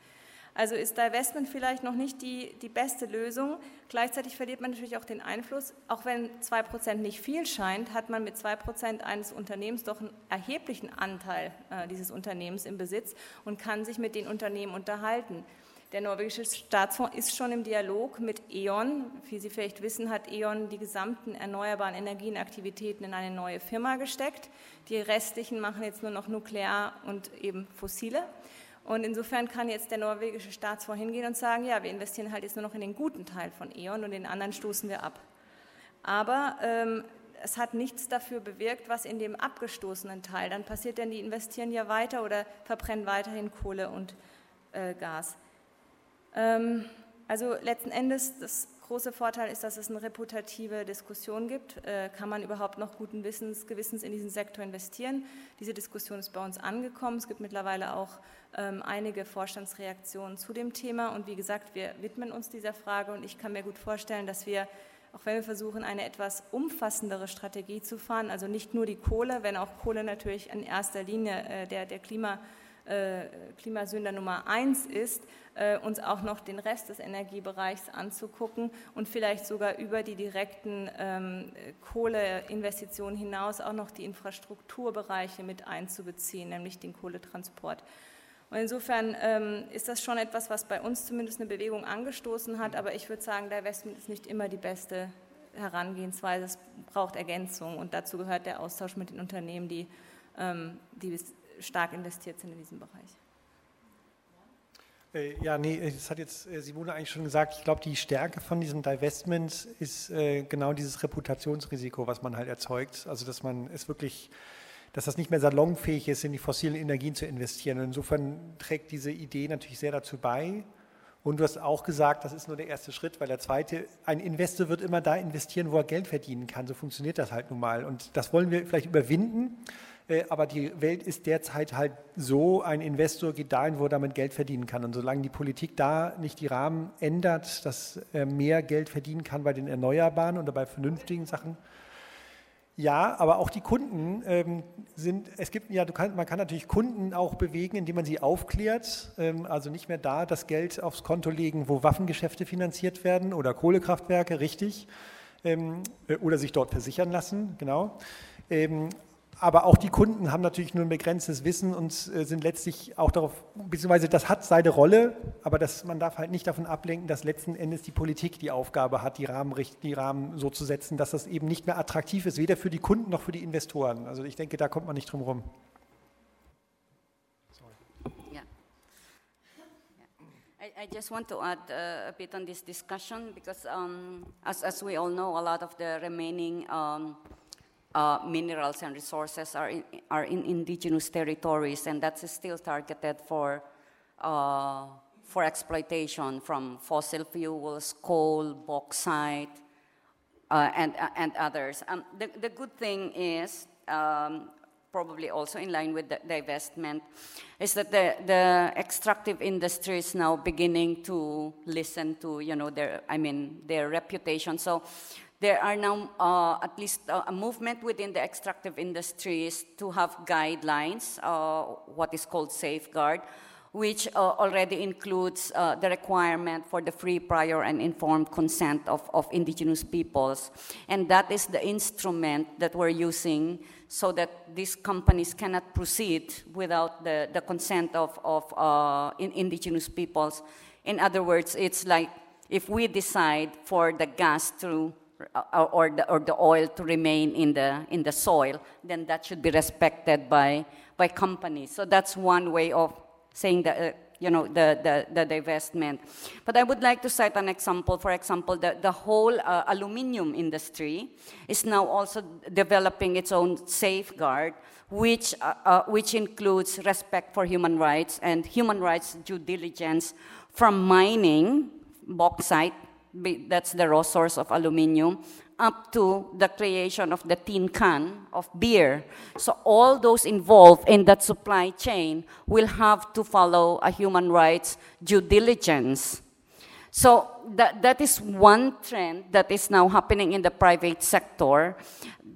Also ist Divestment vielleicht noch nicht die, die beste Lösung. Gleichzeitig verliert man natürlich auch den Einfluss. Auch wenn 2% nicht viel scheint, hat man mit 2% eines Unternehmens doch einen erheblichen Anteil äh, dieses Unternehmens im Besitz und kann sich mit den Unternehmen unterhalten. Der norwegische Staatsfonds ist schon im Dialog mit E.ON. Wie Sie vielleicht wissen, hat E.ON die gesamten erneuerbaren Energienaktivitäten in eine neue Firma gesteckt. Die restlichen machen jetzt nur noch Nuklear und eben fossile. Und insofern kann jetzt der norwegische Staatsfonds hingehen und sagen, ja, wir investieren halt jetzt nur noch in den guten Teil von E.ON und den anderen stoßen wir ab. Aber ähm, es hat nichts dafür bewirkt, was in dem abgestoßenen Teil dann passiert, denn die investieren ja weiter oder verbrennen weiterhin Kohle und äh, Gas. Ähm, also letzten Endes, das große Vorteil ist, dass es eine reputative Diskussion gibt. Äh, kann man überhaupt noch guten Wissens, Gewissens in diesen Sektor investieren? Diese Diskussion ist bei uns angekommen. Es gibt mittlerweile auch ähm, einige Vorstandsreaktionen zu dem Thema. Und wie gesagt, wir widmen uns dieser Frage und ich kann mir gut vorstellen, dass wir, auch wenn wir versuchen, eine etwas umfassendere Strategie zu fahren, also nicht nur die Kohle, wenn auch Kohle natürlich in erster Linie äh, der, der Klima, Klimasünder Nummer eins ist, äh, uns auch noch den Rest des Energiebereichs anzugucken und vielleicht sogar über die direkten ähm, Kohleinvestitionen hinaus auch noch die Infrastrukturbereiche mit einzubeziehen, nämlich den Kohletransport. Und insofern ähm, ist das schon etwas, was bei uns zumindest eine Bewegung angestoßen hat, aber ich würde sagen, Divestment ist nicht immer die beste Herangehensweise, es braucht Ergänzung und dazu gehört der Austausch mit den Unternehmen, die, ähm, die stark investiert sind in diesem Bereich. Äh, ja, nee, das hat jetzt äh, Simone eigentlich schon gesagt. Ich glaube, die Stärke von diesem Divestment ist äh, genau dieses Reputationsrisiko, was man halt erzeugt. Also, dass man es wirklich, dass das nicht mehr salonfähig ist, in die fossilen Energien zu investieren. Und insofern trägt diese Idee natürlich sehr dazu bei. Und du hast auch gesagt, das ist nur der erste Schritt, weil der zweite, ein Investor wird immer da investieren, wo er Geld verdienen kann. So funktioniert das halt nun mal. Und das wollen wir vielleicht überwinden. Äh, aber die Welt ist derzeit halt so, ein Investor geht dahin, wo er damit Geld verdienen kann. Und solange die Politik da nicht die Rahmen ändert, dass er mehr Geld verdienen kann bei den Erneuerbaren oder bei vernünftigen Sachen, ja, aber auch die Kunden ähm, sind, es gibt ja, kann, man kann natürlich Kunden auch bewegen, indem man sie aufklärt, ähm, also nicht mehr da das Geld aufs Konto legen, wo Waffengeschäfte finanziert werden oder Kohlekraftwerke, richtig, ähm, äh, oder sich dort versichern lassen, genau. Aber auch die Kunden haben natürlich nur ein begrenztes Wissen und äh, sind letztlich auch darauf, beziehungsweise das hat seine Rolle, aber das, man darf halt nicht davon ablenken, dass letzten Endes die Politik die Aufgabe hat, die Rahmen, die Rahmen so zu setzen, dass das eben nicht mehr attraktiv ist, weder für die Kunden noch für die Investoren. Also ich denke, da kommt man nicht drum herum. I, just want to add uh, a bit on this discussion because, um, as, as we all know, a lot of the remaining um, uh, minerals and resources are in, are in indigenous territories, and that's still targeted for, uh, for exploitation from fossil fuels, coal, bauxite, uh, and, uh, and others. Um, the, the good thing is, um, probably also in line with the divestment, is that the, the extractive industry is now beginning to listen to, you know, their, I mean, their reputation. So there are now uh, at least uh, a movement within the extractive industries to have guidelines, uh, what is called safeguard, which uh, already includes the requirement for the free, prior, and informed consent of, of indigenous peoples. And that is the instrument that we're using so that these companies cannot proceed without the, the consent of, of in indigenous peoples. In other words, it's like if we decide for the gas to uh, or, the, or the oil to remain in the, in the soil, then that should be respected by, by companies. So that's one way of saying that, uh, you know, the, the, the divestment. But I would like to cite an example. For example, the, the whole uh, aluminium industry is now also developing its own safeguard, which, uh, uh, which includes respect for human rights and human rights due diligence from mining bauxite that's the raw source of aluminium, up to the creation of the tin can of beer. So all those involved in that supply chain will have to follow a human rights due diligence. So that, that is one trend that is now happening in the private sector.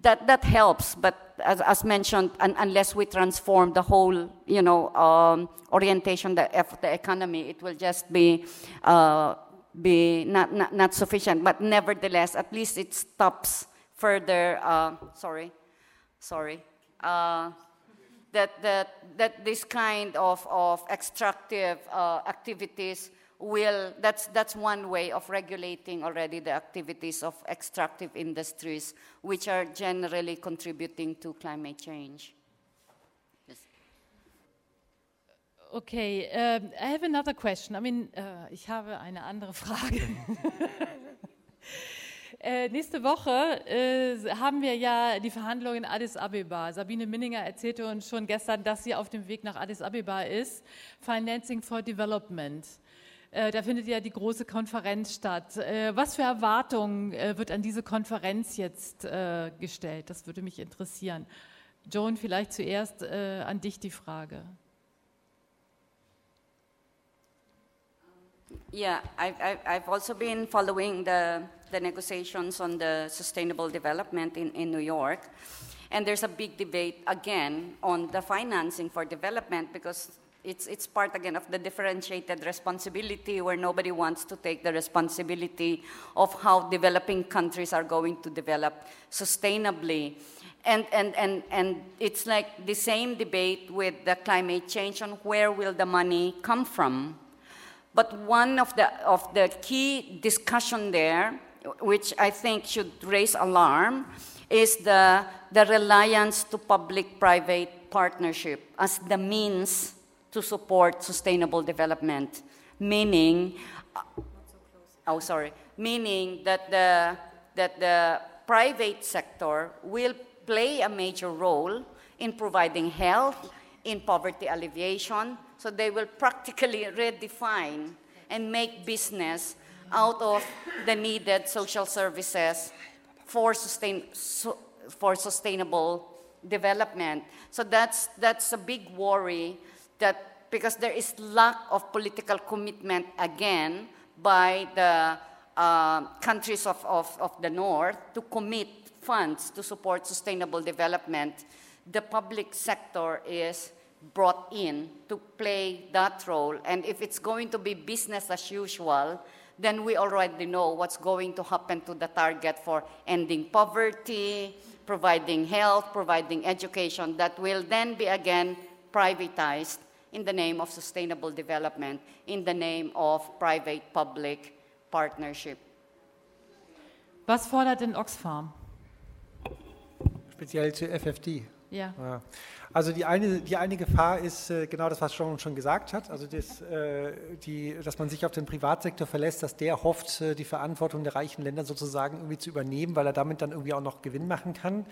That, that helps, but as, as mentioned, un, unless we transform the whole, you know, um, orientation of the economy, it will just be uh, be not, not, not sufficient, but nevertheless, at least it stops further, uh, sorry, sorry, uh, that, that, that this kind of, of extractive uh, activities will, that's, that's one way of regulating already the activities of extractive industries, which are generally contributing to climate change. Okay, um, I have another question. I mean, uh, ich habe eine andere Frage. äh, nächste Woche äh, haben wir ja die Verhandlungen in Addis Abeba. Sabine Minninger erzählte uns schon gestern, dass sie auf dem Weg nach Addis Abeba ist. Financing for Development. Äh, da findet ja die große Konferenz statt. Äh, was für Erwartungen äh, wird an diese Konferenz jetzt gestellt? Das würde mich interessieren. Joan, vielleicht zuerst an dich die Frage. Yeah, I've, I've also been following the, the negotiations on the sustainable development in, in New York. And there's a big debate again on the financing for development because it's, it's part again of the differentiated responsibility where nobody wants to take the responsibility of how developing countries are going to develop sustainably. And, and, and, and it's like the same debate with the climate change on where will the money come from but one of the, of the key discussion there, which I think should raise alarm, is the, the reliance to public-private partnership as the means to support sustainable development. meaning, uh, oh, sorry, meaning that the, that the private sector will play a major role in providing health, in poverty alleviation, so they will practically redefine and make business out of the needed social services for, sustain, for sustainable development. So that's, that's a big worry that because there is lack of political commitment again by the uh, countries of, of, of the North to commit funds to support sustainable development, the public sector is brought in to play that role. And if it's going to be business as usual, then we already know what's going to happen to the target for ending poverty, providing health, providing education, that will then be again privatized in the name of sustainable development, in the name of private-public partnership. Was fordert denn Oxfam? Speziell zu FFD. Ja. ja. Also die eine, die eine Gefahr ist äh, genau das, was John schon gesagt hat, also das, äh, die, dass man sich auf den Privatsektor verlässt, dass der hofft, äh, die Verantwortung der reichen Länder sozusagen irgendwie zu übernehmen, weil er damit dann irgendwie auch noch Gewinn machen kann.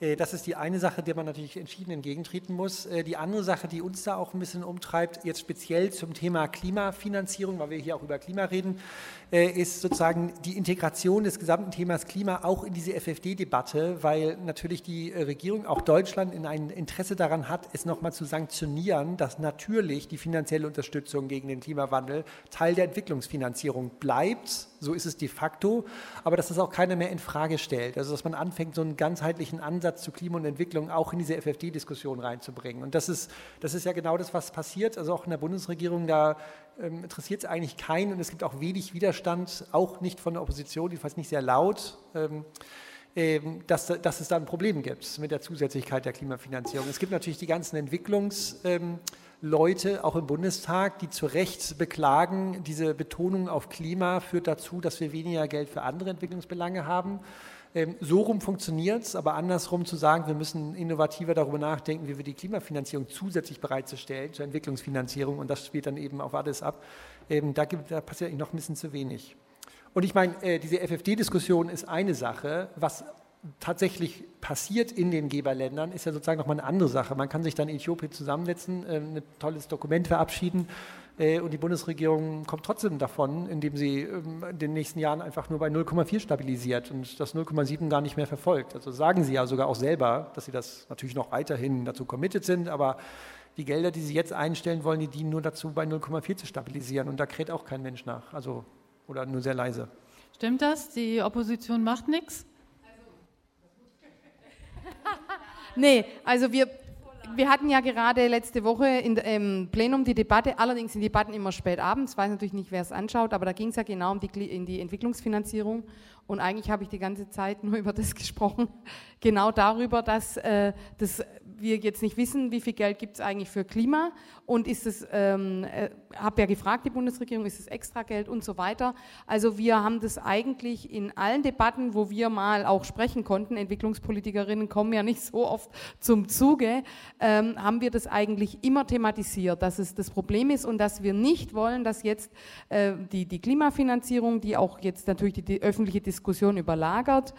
Äh, das ist die eine Sache, der man natürlich entschieden entgegentreten muss. Äh, die andere Sache, die uns da auch ein bisschen umtreibt, jetzt speziell zum Thema Klimafinanzierung, weil wir hier auch über Klima reden, ist sozusagen die Integration des gesamten Themas Klima auch in diese FFD-Debatte, weil natürlich die Regierung, auch Deutschland, in ein Interesse daran hat, es nochmal zu sanktionieren, dass natürlich die finanzielle Unterstützung gegen den Klimawandel Teil der Entwicklungsfinanzierung bleibt so ist es de facto, aber dass das auch keiner mehr in Frage stellt. Also dass man anfängt, so einen ganzheitlichen Ansatz zu Klima und Entwicklung auch in diese FFD-Diskussion reinzubringen. Und das ist, das ist ja genau das, was passiert. Also auch in der Bundesregierung, da interessiert es eigentlich keinen und es gibt auch wenig Widerstand, auch nicht von der Opposition, jedenfalls nicht sehr laut. Ähm, ähm dass, dass, es da ein Problem gibt mit der Zusätzlichkeit der Klimafinanzierung. Es gibt natürlich die ganzen Entwicklungs- ähm, Leute, auch im Bundestag, die zu Recht beklagen, diese Betonung auf Klima führt dazu, dass wir weniger Geld für andere Entwicklungsbelange haben. Ähm, so rum funktioniert es, aber andersrum zu sagen, wir müssen innovativer darüber nachdenken, wie wir die Klimafinanzierung zusätzlich bereitzustellen zur Entwicklungsfinanzierung und das spielt dann eben auf alles ab. Ähm, da, gibt, da passiert eigentlich noch ein bisschen zu wenig. Und ich meine, äh, diese FFD-Diskussion ist eine Sache. Was tatsächlich passiert in den Geberländern, ist ja sozusagen nochmal eine andere Sache. Man kann sich dann in Äthiopien zusammensetzen, äh, ein tolles Dokument verabschieden und die Bundesregierung kommt trotzdem davon, indem sie ähm, in den nächsten Jahren einfach nur bei 0,4 stabilisiert und das 0,7 gar nicht mehr verfolgt. Also sagen sie ja sogar auch selber, dass sie das natürlich noch weiterhin dazu committed sind, aber die Gelder, die sie jetzt einstellen wollen, die dienen nur dazu, bei 0,4 zu stabilisieren und da kräht auch kein Mensch nach, also oder nur sehr leise. Stimmt das? Die Opposition macht nichts? nee, also wir, wir hatten ja gerade letzte Woche im Plenum die Debatte, allerdings sind Debatten immer spät abends, weiß natürlich nicht, wer es anschaut, aber da ging es ja genau um die, in die Entwicklungsfinanzierung und eigentlich habe ich die ganze Zeit nur über das gesprochen, genau darüber, dass äh, das wir jetzt nicht wissen, wie viel Geld gibt es eigentlich für Klima und ist es, ähm, äh, habe ja gefragt, die Bundesregierung, ist es extra Geld und so weiter. Also wir haben das eigentlich in allen Debatten, wo wir mal auch sprechen konnten, Entwicklungspolitikerinnen kommen ja nicht so oft zum Zuge, ähm, haben wir das eigentlich immer thematisiert, dass es das Problem ist und dass wir nicht wollen, dass jetzt äh, die, die Klimafinanzierung, die auch jetzt natürlich die, die öffentliche Diskussion überlagert,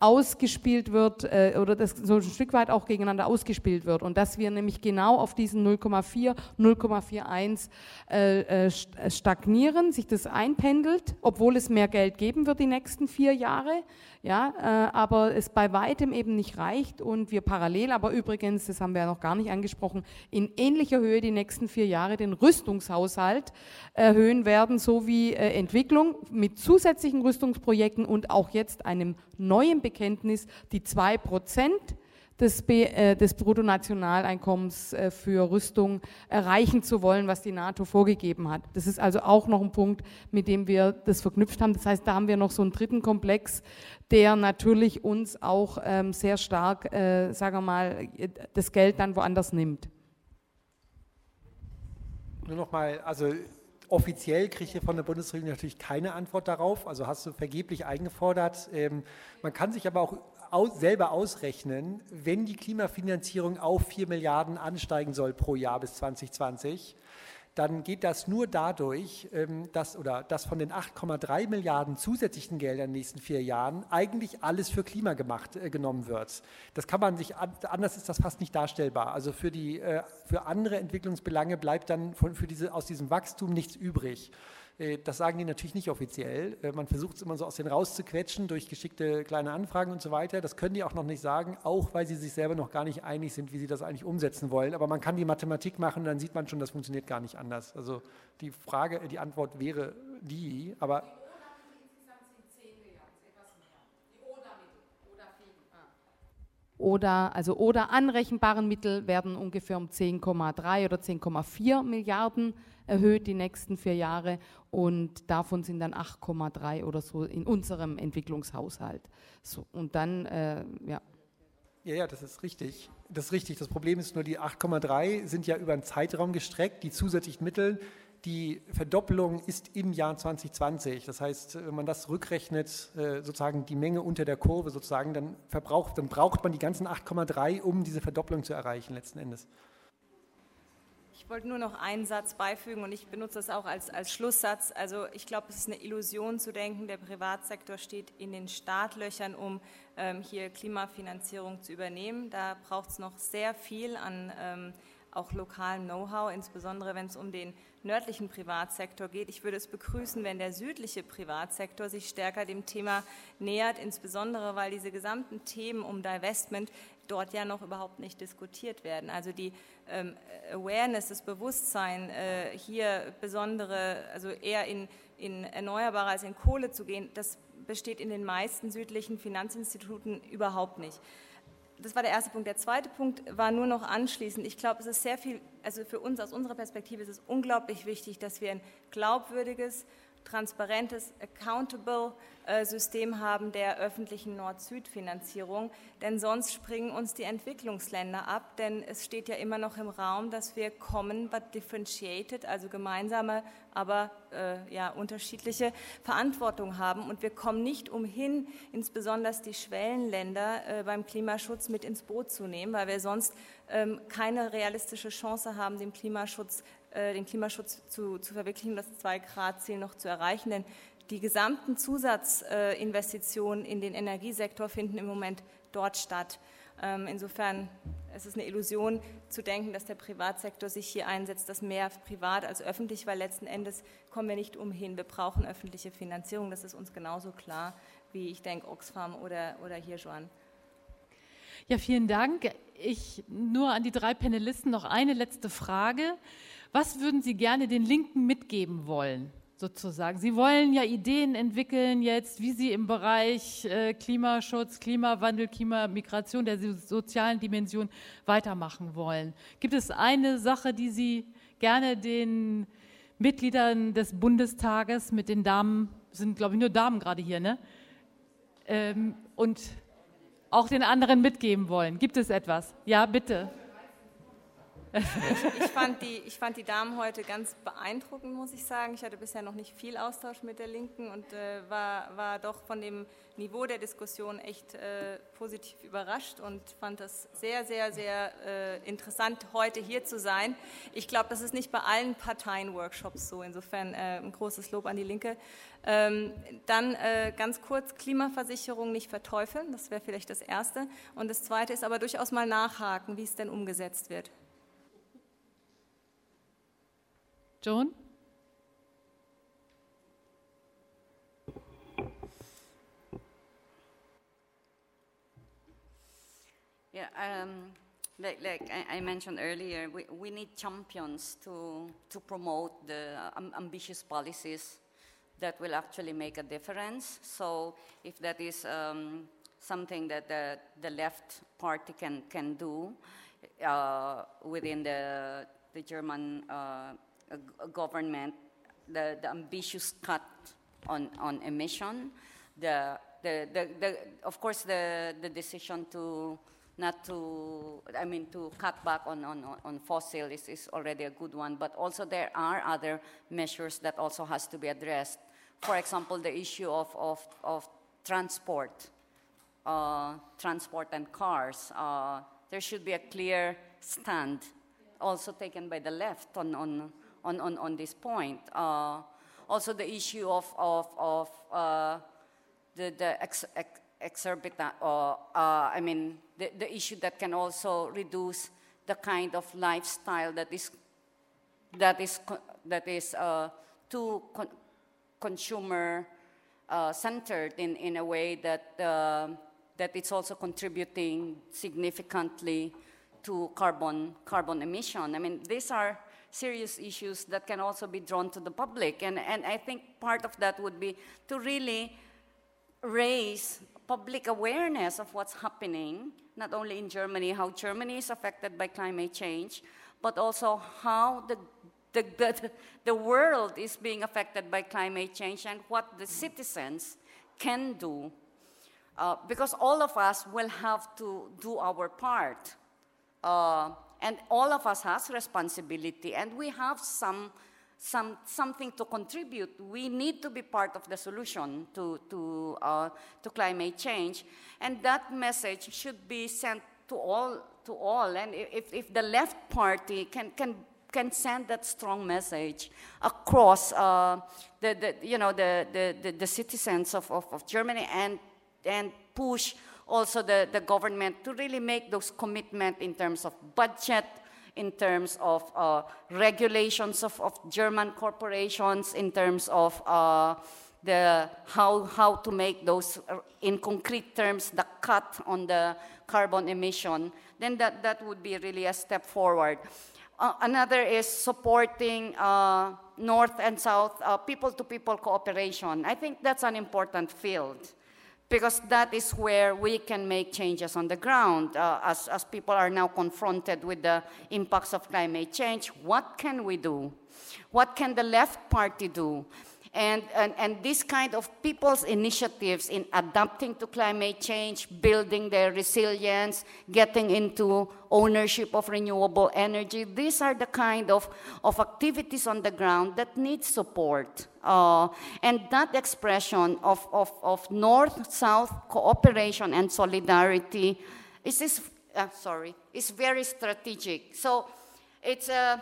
ausgespielt wird äh, oder das so ein Stück weit auch gegeneinander ausgespielt wird. Und dass wir nämlich genau auf diesen 0,4, 0,41 äh, äh, stagnieren, sich das einpendelt, obwohl es mehr Geld geben wird die nächsten vier Jahre ja, äh, aber es bei weitem eben nicht reicht und wir parallel, aber übrigens, das haben wir ja noch gar nicht angesprochen, in ähnlicher Höhe die nächsten vier Jahre den Rüstungshaushalt erhöhen werden, sowie äh, Entwicklung mit zusätzlichen Rüstungsprojekten und auch jetzt einem neuen Bekenntnis, die zwei Prozent des, äh, des Bruttonationaleinkommens äh, für Rüstung erreichen zu wollen, was die NATO vorgegeben hat. Das ist also auch noch ein Punkt, mit dem wir das verknüpft haben. Das heißt, da haben wir noch so einen dritten Komplex, der natürlich uns auch ähm, sehr stark, äh, sagen wir mal, das Geld dann woanders nimmt. Nur noch mal, also offiziell kriege ich von der Bundesregierung natürlich keine Antwort darauf, also hast du vergeblich eingefordert. Ähm, man kann sich aber auch aus, selber ausrechnen, wenn die Klimafinanzierung auf 4 Milliarden ansteigen soll pro Jahr bis 2020, dann geht das nur dadurch, ähm, dass, oder dass von den 8,3 Milliarden zusätzlichen Geldern in den nächsten vier Jahren eigentlich alles für Klima gemacht, äh, genommen wird. Das kann man sich, anders ist das fast nicht darstellbar. Also für, die, äh, für andere Entwicklungsbelange bleibt dann von, für diese, aus diesem Wachstum nichts übrig. Äh, das sagen die natürlich nicht offiziell. Äh, man versucht es immer so aus denen rauszuquetschen durch geschickte kleine Anfragen und so weiter. Das können die auch noch nicht sagen, auch weil sie sich selber noch gar nicht einig sind, wie sie das eigentlich umsetzen wollen. Aber man kann die Mathematik machen, dann sieht man schon, das funktioniert gar nicht anders. Also die Frage, die Antwort wäre die, aber oder, also, oder anrechenbaren Mittel werden ungefähr um 10,3 oder 10,4 Milliarden erhöht die nächsten vier Jahre und davon sind dann 8,3 oder so in unserem Entwicklungshaushalt. So, und dann, äh, ja. Ja, ja, das ist richtig. Das ist richtig. Das Problem ist nur, die 8,3 sind ja über einen Zeitraum gestreckt. Die zusätzlichen Mittel, die Verdoppelung ist im Jahr 2020. Das heißt, wenn man das rückrechnet, äh, sozusagen die Menge unter der Kurve sozusagen, dann, verbraucht, dann braucht man die ganzen 8,3, um diese Verdopplung zu erreichen letzten Endes. Ich wollte nur noch einen Satz beifügen und ich benutze das auch als, als Schlusssatz. Also ich glaube, es ist eine Illusion zu denken, der Privatsektor steht in den Startlöchern, um ähm, hier Klimafinanzierung zu übernehmen. Da braucht es noch sehr viel an ähm, auch lokalem Know-how, insbesondere wenn es um den nördlichen Privatsektor geht. Ich würde es begrüßen, wenn der südliche Privatsektor sich stärker dem Thema nähert, insbesondere weil diese gesamten Themen um Divestment dort ja noch überhaupt nicht diskutiert werden. Also die ähm, Awareness, das Bewusstsein, äh, hier besondere, also eher in, in Erneuerbare als in Kohle zu gehen, das besteht in den meisten südlichen Finanzinstituten überhaupt nicht. Das war der erste Punkt. Der zweite Punkt war nur noch anschließend. Ich glaube, es ist sehr viel, also für uns aus unserer Perspektive ist es unglaublich wichtig, dass wir ein glaubwürdiges, transparentes, accountable System haben der öffentlichen Nord-Süd-Finanzierung, denn sonst springen uns die Entwicklungsländer ab, denn es steht ja immer noch im Raum, dass wir common but differentiated, also gemeinsame, aber äh, ja, unterschiedliche Verantwortung haben. Und wir kommen nicht umhin, insbesondere die Schwellenländer äh, beim Klimaschutz mit ins Boot zu nehmen, weil wir sonst ähm, keine realistische Chance haben, den Klimaschutz äh, den Klimaschutz zu, zu verwirklichen, das Zwei-Grad-Ziel noch zu erreichen. Denn die gesamten Zusatzinvestitionen in den Energiesektor finden im Moment dort statt. Ähm, insofern ist es eine Illusion zu denken, dass der Privatsektor sich hier einsetzt, dass mehr privat als öffentlich, weil letzten Endes kommen wir nicht umhin. Wir brauchen öffentliche Finanzierung, das ist uns genauso klar wie ich denke Oxfam oder, oder hier Joan. Ja, vielen Dank. Ich nur an die drei Panelisten noch eine letzte Frage. Was würden Sie gerne den Linken mitgeben wollen, sozusagen? Sie wollen ja Ideen entwickeln jetzt, wie Sie im Bereich äh, Klimaschutz, Klimawandel, Klimamigration, der sozialen Dimension weitermachen wollen. Gibt es eine Sache, die Sie gerne den Mitgliedern des Bundestages mit den Damen, sind glaube ich nur Damen gerade hier, ne? Ähm, und auch den anderen mitgeben wollen. Gibt es etwas? Ja, bitte. Ich, fand die, ich fand die Damen heute ganz beeindruckend, muss ich sagen. Ich hatte bisher noch nicht viel Austausch mit der Linken und äh, war, war doch von dem Niveau der Diskussion echt äh, positiv überrascht und fand das sehr, sehr, sehr äh, interessant, heute hier zu sein. Ich glaube, das ist nicht bei allen Parteien-Workshops so. Insofern äh, ein großes Lob an die Linke. Ähm, dann äh, ganz kurz Klimaversicherung nicht verteufeln, das wäre vielleicht das Erste. Und das Zweite ist aber durchaus mal nachhaken, wie es denn umgesetzt wird. Joan? Yeah, um, like, like I, I, mentioned earlier, we, we need champions to, to promote the um, ambitious policies that will actually make a difference. So if that is um, something that the, the left party can, can do uh, within the, the German uh, government, the, the ambitious cut on, on emission, the, the, the, the, of course, the, the decision to not to, I mean, to cut back on, on, on fossil is, is already a good one, but also there are other measures that also has to be addressed. For example, the issue of, of, of transport, uh, transport and cars. Uh, there should be a clear stand also taken by the left on, on, on, on, on this point. Uh, also the issue of, of, of uh, the, the ex, ex, exorbitant, or uh, I mean, the, the issue that can also reduce the kind of lifestyle that is, that is, that is uh, too con consumer uh, centered in, in a way that, uh, that it's also contributing significantly to carbon, carbon emission. I mean, these are serious issues that can also be drawn to the public. And, and I think part of that would be to really raise public awareness of what's happening, not only in Germany, how Germany is affected by climate change, but also how the, the, the, the world is being affected by climate change and what the citizens can do. Uh, because all of us will have to do our part. Uh, and all of us has responsibility, and we have some, some, something to contribute. We need to be part of the solution to, to, uh, to climate change. And that message should be sent to all, to all. And if, if the left party can, can can send that strong message across uh, the, the, you know, the, the, the, citizens of, of, of, Germany and, and push also the, the government to really make those commitments in terms of budget, in terms of uh, regulations of, of German corporations, in terms of uh, the, how, how to make those, uh, in concrete terms, the cut on the carbon emission, then that, that would be really a step forward. Uh, another is supporting uh, North and South people to people cooperation. I think that's an important field because that is where we can make changes on the ground uh, as, as people are now confronted with the impacts of climate change. What can we do? What can the left party do? And, and, and this kind of people's initiatives in adapting to climate change, building their resilience, getting into ownership of renewable energy, these are the kind of, of activities on the ground that need support. Uh, and that expression of, of, of north-south cooperation and solidarity is, is uh, sorry, is very strategic. So it's a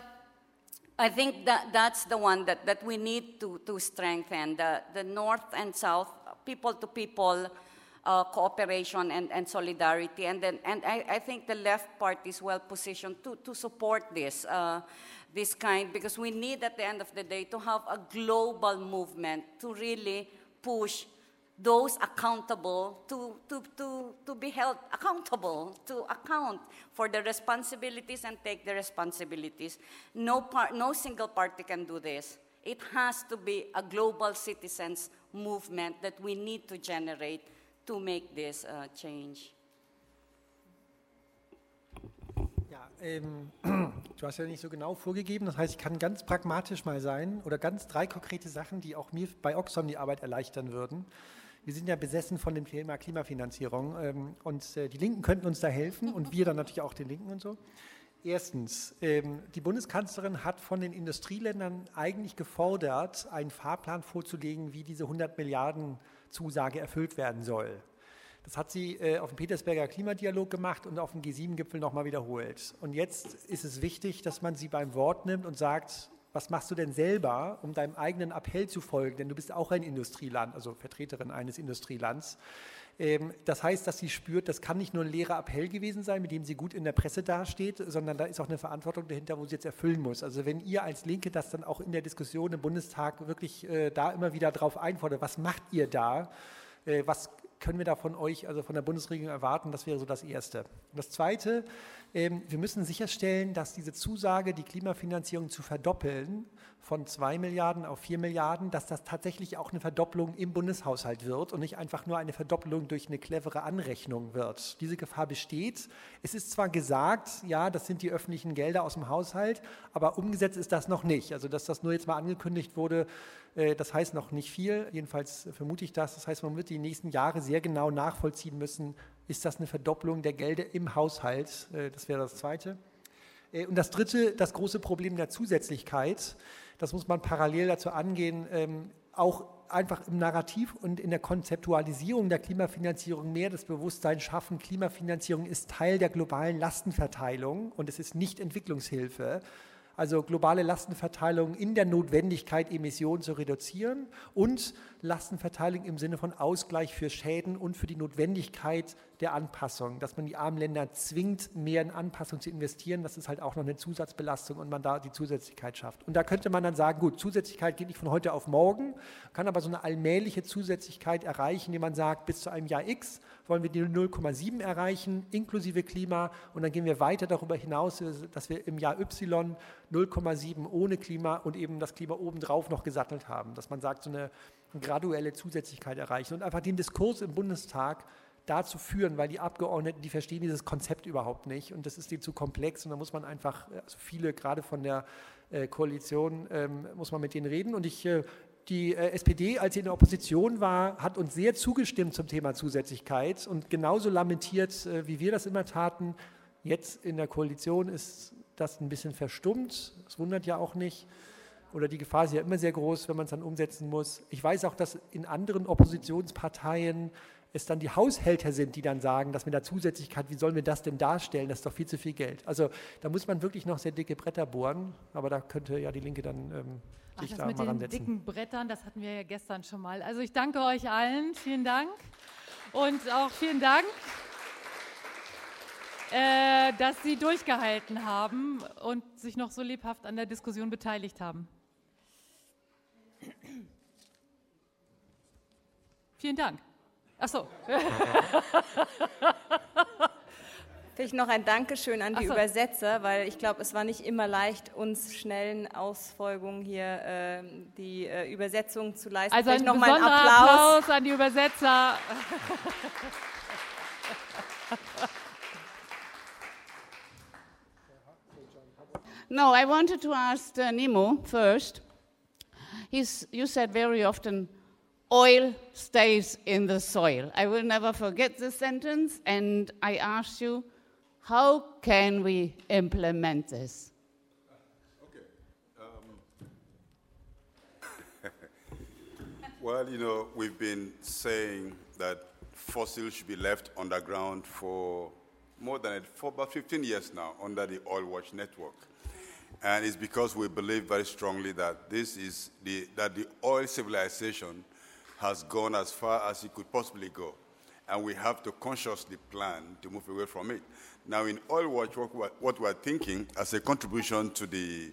I think that that's the one that, that we need to, to strengthen the, the North and South, people to people uh, cooperation and, and solidarity. And, then, and I, I think the left party is well positioned to, to support this, uh, this kind, because we need at the end of the day to have a global movement to really push those accountable to, to, to, to be held accountable, to account for the responsibilities and take the responsibilities. No, par- no single party can do this. It has to be a global citizens movement that we need to generate to make this uh, change. Ähm, du hast ja nicht so genau vorgegeben, das heißt, ich kann ganz pragmatisch mal sein oder ganz drei konkrete Sachen, die auch mir bei Oxfam die Arbeit erleichtern würden wir sind ja besessen von dem Thema Klimafinanzierung ähm, und äh, die Linken könnten uns da helfen und wir dann natürlich auch den Linken und so. Erstens, ähm, die Bundeskanzlerin hat von den Industrieländern eigentlich gefordert, einen Fahrplan vorzulegen, wie diese 100 Milliarden Zusage erfüllt werden soll. Das hat sie äh, auf dem Petersberger Klimadialog gemacht und auf dem G7-Gipfel nochmal wiederholt. Und jetzt ist es wichtig, dass man sie beim Wort nimmt und sagt, was machst du denn selber, um deinem eigenen Appell zu folgen? Denn du bist auch ein Industrieland, also Vertreterin eines Industrielands. Ähm, das heißt, dass sie spürt, das kann nicht nur ein leerer Appell gewesen sein, mit dem sie gut in der Presse dasteht, sondern da ist auch eine Verantwortung dahinter, wo sie jetzt erfüllen muss. Also wenn ihr als Linke das dann auch in der Diskussion im Bundestag wirklich äh, da immer wieder drauf einfordert, was macht ihr da? Äh, was können wir da von euch, also von der Bundesregierung erwarten? Das wäre so das Erste. Das Zweite, ähm, wir müssen sicherstellen, dass diese Zusage, die Klimafinanzierung zu verdoppeln, von 2 Milliarden auf 4 Milliarden, dass das tatsächlich auch eine Verdopplung im Bundeshaushalt wird und nicht einfach nur eine Verdopplung durch eine clevere Anrechnung wird. Diese Gefahr besteht. Es ist zwar gesagt, ja, das sind die öffentlichen Gelder aus dem Haushalt, aber umgesetzt ist das noch nicht. Also, dass das nur jetzt mal angekündigt wurde, das heißt noch nicht viel. Jedenfalls vermute ich das. Das heißt, man wird die nächsten Jahre sehr genau nachvollziehen müssen, ist das eine Verdopplung der Gelder im Haushalt? Äh, das wäre das Zweite. Äh, und das Dritte, das große Problem der Zusätzlichkeit. Das muss man parallel dazu angehen, ähm, auch einfach im Narrativ und in der Konzeptualisierung der Klimafinanzierung mehr das Bewusstsein schaffen, Klimafinanzierung ist Teil der globalen Lastenverteilung und es ist nicht Entwicklungshilfe. Also globale Lastenverteilung in der Notwendigkeit, Emissionen zu reduzieren und Lastenverteilung im Sinne von Ausgleich für Schäden und für die Notwendigkeit der Anpassung, dass man die armen Länder zwingt, mehr in Anpassung zu investieren. Das ist halt auch noch eine Zusatzbelastung und man da die Zusätzlichkeit schafft. Und da könnte man dann sagen, gut, Zusätzlichkeit geht nicht von heute auf morgen, kann aber so eine allmähliche Zusätzlichkeit erreichen, indem man sagt, bis zu einem Jahr X wollen wir die 0,7 erreichen, inklusive Klima. Und dann gehen wir weiter darüber hinaus, dass wir im Jahr Y 0,7 ohne Klima und eben das Klima obendrauf noch gesattelt haben. Dass man sagt, so eine graduelle Zusätzlichkeit erreichen und einfach den Diskurs im Bundestag dazu führen, weil die Abgeordneten, die verstehen dieses Konzept überhaupt nicht und das ist denen zu komplex und da muss man einfach, also viele gerade von der äh, Koalition, ähm, muss man mit denen reden und ich äh, die äh, SPD, als sie in der Opposition war, hat uns sehr zugestimmt zum Thema Zusätzlichkeit und genauso lamentiert, äh, wie wir das immer taten. Jetzt in der Koalition ist das ein bisschen verstummt. Das wundert ja auch nicht. Oder die Gefahr ist ja immer sehr groß, wenn man es dann umsetzen muss. Ich weiß auch, dass in anderen Oppositionsparteien es dann die Haushälter sind, die dann sagen, dass mit der Zusätzlichkeit, wie sollen wir das denn darstellen? Das ist doch viel zu viel Geld. Also da muss man wirklich noch sehr dicke Bretter bohren, aber da könnte ja die Linke dann ähm, Ach, das da mit den dicken Brettern, das hatten wir ja gestern schon mal. Also ich danke euch allen, vielen Dank. Und auch vielen Dank, äh, dass Sie durchgehalten haben und sich noch so lebhaft an der Diskussion beteiligt haben. Vielen Dank. Ach so. Vielleicht noch ein Dankeschön an die so. Übersetzer, weil ich glaube, es war nicht immer leicht, uns schnellen Ausfolgungen hier äh, die äh, Übersetzung zu leisten. Also ein besonderer Applaus. Applaus an die Übersetzer. no, I wanted to ask uh, Nemo first. He's, you said very often, oil stays in the soil. I will never forget this sentence, and I ask you, how can we implement this? Okay. Um, well, you know, we've been saying that fossils should be left underground for more than for about 15 years now under the Oil Watch network. And it's because we believe very strongly that this is the, that the oil civilization has gone as far as it could possibly go. And we have to consciously plan to move away from it. Now, in Oil Watch, what we're thinking as a contribution to the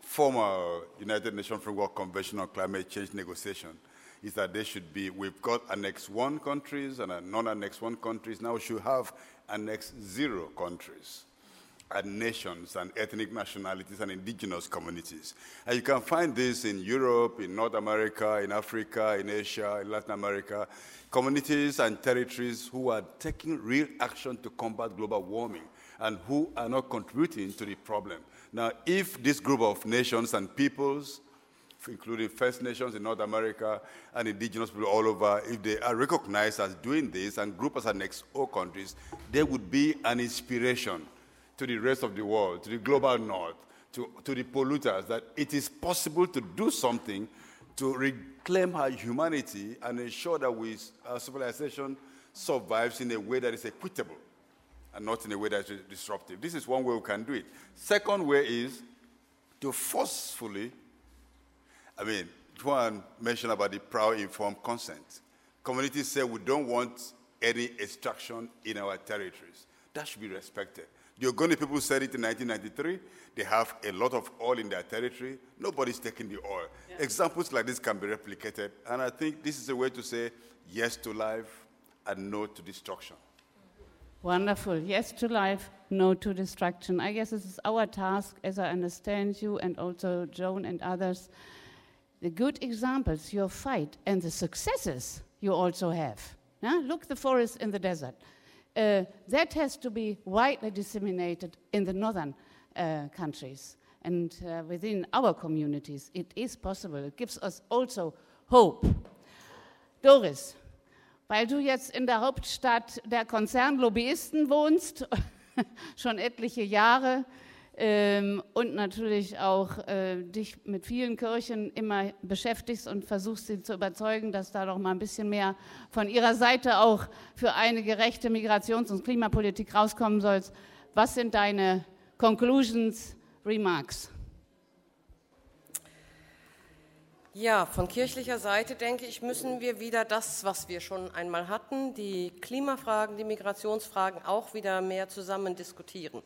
former United Nations Framework Convention on Climate Change negotiation is that there should be, we've got Annex 1 countries and non-Annex 1 countries. Now we should have Annex 0 countries and nations and ethnic nationalities and indigenous communities. And you can find this in Europe, in North America, in Africa, in Asia, in Latin America communities and territories who are taking real action to combat global warming and who are not contributing to the problem. Now, if this group of nations and peoples, including First Nations in North America and indigenous people all over, if they are recognized as doing this and grouped as next O countries, they would be an inspiration to the rest of the world, to the global north, to, to the polluters, that it is possible to do something to reclaim our humanity and ensure that we, our civilization survives in a way that is equitable and not in a way that is disruptive. This is one way we can do it. Second way is to forcefully, I mean, Juan mentioned about the prior informed consent. Communities say we don't want any extraction in our territories. That should be respected. The Ogoni people said it in 1993. They have a lot of oil in their territory. Nobody's taking the oil. Yeah. Examples like this can be replicated. And I think this is a way to say yes to life and no to destruction. Wonderful. Yes to life, no to destruction. I guess this is our task, as I understand you and also Joan and others. The good examples, your fight, and the successes you also have. Yeah? Look, the forest in the desert. Uh, that has to be widely disseminated in the northern uh, countries and uh, within our communities. It is possible. It gives us also hope. Doris, weil du jetzt in der Hauptstadt der Konzernlobbyisten wohnst, schon etliche Jahre, ähm, und natürlich auch äh, dich mit vielen Kirchen immer beschäftigst und versuchst sie zu überzeugen, dass da doch mal ein bisschen mehr von ihrer Seite auch für eine gerechte Migrations- und Klimapolitik rauskommen soll. Was sind deine Conclusions, Remarks? Ja, von kirchlicher Seite denke ich, müssen wir wieder das, was wir schon einmal hatten, die Klimafragen, die Migrationsfragen auch wieder mehr zusammen diskutieren.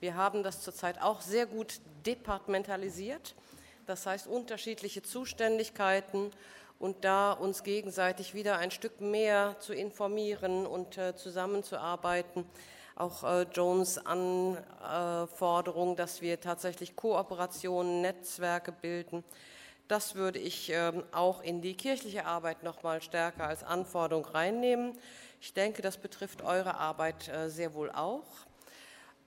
Wir haben das zurzeit auch sehr gut departementalisiert, das heißt unterschiedliche Zuständigkeiten und da uns gegenseitig wieder ein Stück mehr zu informieren und äh, zusammenzuarbeiten. Auch äh, Jones Anforderung, dass wir tatsächlich Kooperationen, Netzwerke bilden das würde ich ähm, auch in die kirchliche Arbeit noch mal stärker als Anforderung reinnehmen. Ich denke, das betrifft eure Arbeit äh, sehr wohl auch.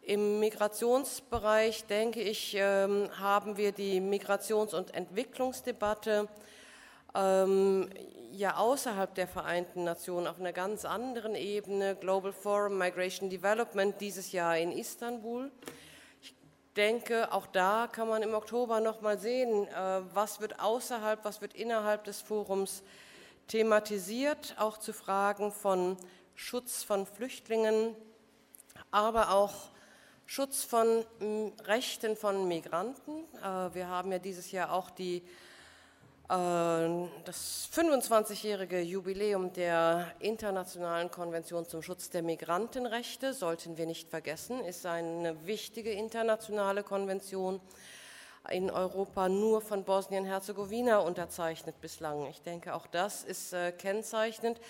Im Migrationsbereich, denke ich, ähm, haben wir die Migrations- und Entwicklungsdebatte ähm, ja außerhalb der Vereinten Nationen auf einer ganz anderen Ebene, Global Forum Migration Development, dieses Jahr in Istanbul. Denke, auch da kann man im Oktober noch mal sehen, äh, was wird außerhalb, was wird innerhalb des Forums thematisiert, auch zu Fragen von Schutz von Flüchtlingen, aber auch Schutz von Rechten von Migranten. Äh, wir haben ja dieses Jahr auch die äh, das 25-jährige Jubiläum der Internationalen Konvention zum Schutz der Migrantenrechte, sollten wir nicht vergessen, ist eine wichtige internationale Konvention in Europa nur von Bosnien-Herzegowina unterzeichnet bislang. Ich denke, auch das ist äh, kennzeichnend,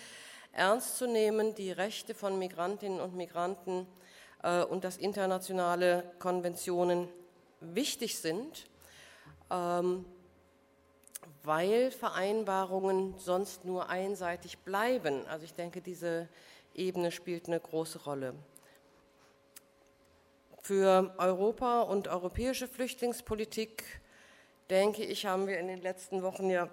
ernst zu nehmen, die Rechte von Migrantinnen und Migranten äh, und dass internationale Konventionen wichtig sind. Ähm, weil Vereinbarungen sonst nur einseitig bleiben. Also ich denke, diese Ebene spielt eine große Rolle. Für Europa und europäische Flüchtlingspolitik, denke ich, haben wir in den letzten Wochen ja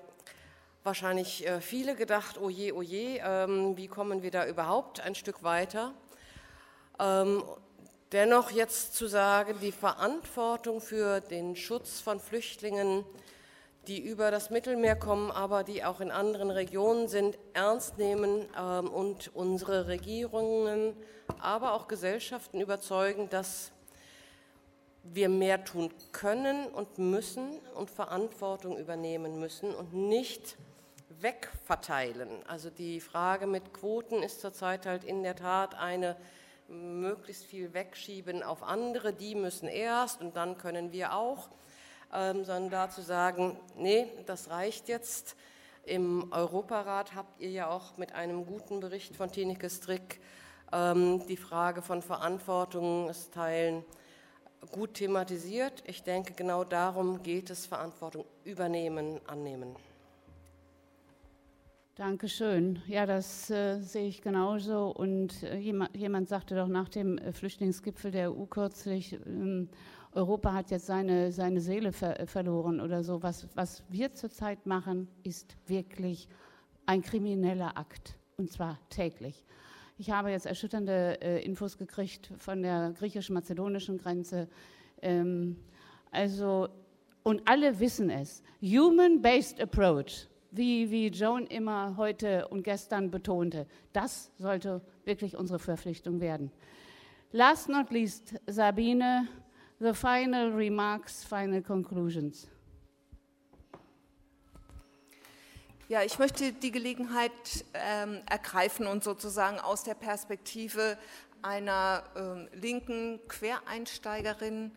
wahrscheinlich äh, viele gedacht, oh je, oh je, ähm, wie kommen wir da überhaupt ein Stück weiter? Ähm, dennoch jetzt zu sagen, die Verantwortung für den Schutz von Flüchtlingen die über das Mittelmeer kommen, aber die auch in anderen Regionen sind, ernst nehmen ähm, und unsere Regierungen, aber auch Gesellschaften überzeugen, dass wir mehr tun können und müssen und Verantwortung übernehmen müssen und nicht wegverteilen. Also die Frage mit Quoten ist zurzeit halt in der Tat eine möglichst viel wegschieben auf andere, die müssen erst und dann können wir auch ähm, sondern da zu sagen, nee, das reicht jetzt. Im Europarat habt ihr ja auch mit einem guten Bericht von Tineke Strick ähm, die Frage von Verantwortungsteilen gut thematisiert. Ich denke, genau darum geht es, Verantwortung übernehmen, annehmen. Dankeschön. Ja, das äh, sehe ich genauso. Und äh, jemand, jemand, sagte doch nach dem äh, Flüchtlingsgipfel der EU kürzlich, ähm, Europa hat jetzt seine, seine Seele ver verloren oder so. Was, was wir zurzeit machen, ist wirklich ein krimineller Akt und zwar täglich. Ich habe jetzt erschütternde äh, Infos gekriegt von der griechisch-mazedonischen Grenze. Ähm, also, und alle wissen es. Human-based approach, wie, wie Joan immer heute und gestern betonte, das sollte wirklich unsere Verpflichtung werden. Last not least, Sabine, the final remarks, final conclusions. Ja, ich möchte die Gelegenheit ähm, ergreifen und sozusagen aus der Perspektive einer äh, linken Quereinsteigerin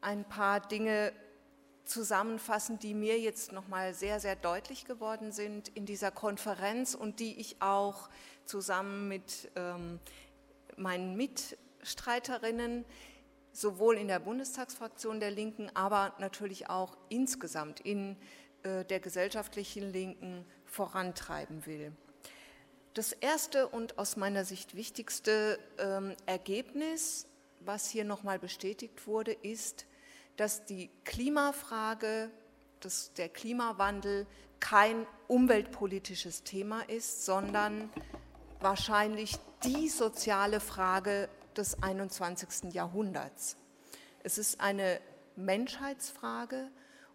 ein paar Dinge zusammenfassen, die mir jetzt nochmal sehr, sehr deutlich geworden sind in dieser Konferenz und die ich auch zusammen mit ähm, meinen Mitstreiterinnen sowohl in der Bundestagsfraktion der Linken, aber natürlich auch insgesamt in äh, der gesellschaftlichen Linken vorantreiben will. Das erste und aus meiner Sicht wichtigste ähm, Ergebnis, was hier nochmal bestätigt wurde, ist, dass die Klimafrage, dass der Klimawandel kein umweltpolitisches Thema ist, sondern wahrscheinlich die soziale Frage des 21. Jahrhunderts. Es ist eine Menschheitsfrage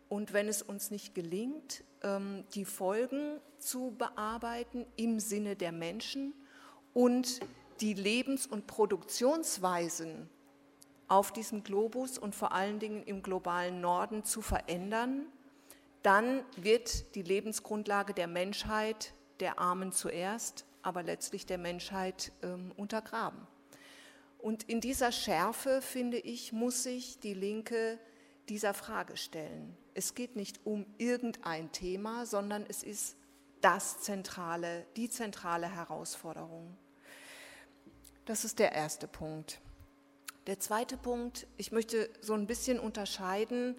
und wenn es uns nicht gelingt, ähm, die Folgen zu bearbeiten im Sinne der Menschen und die Lebens- und Produktionsweisen auf diesem Globus und vor allen Dingen im globalen Norden zu verändern, dann wird die Lebensgrundlage der Menschheit, der Armen zuerst, aber letztlich der Menschheit ähm, untergraben. Und in dieser Schärfe, finde ich, muss sich die Linke dieser Frage stellen. Es geht nicht um irgendein Thema, sondern es ist das zentrale, die zentrale Herausforderung. Das ist der erste Punkt. Der zweite Punkt, ich möchte so ein bisschen unterscheiden,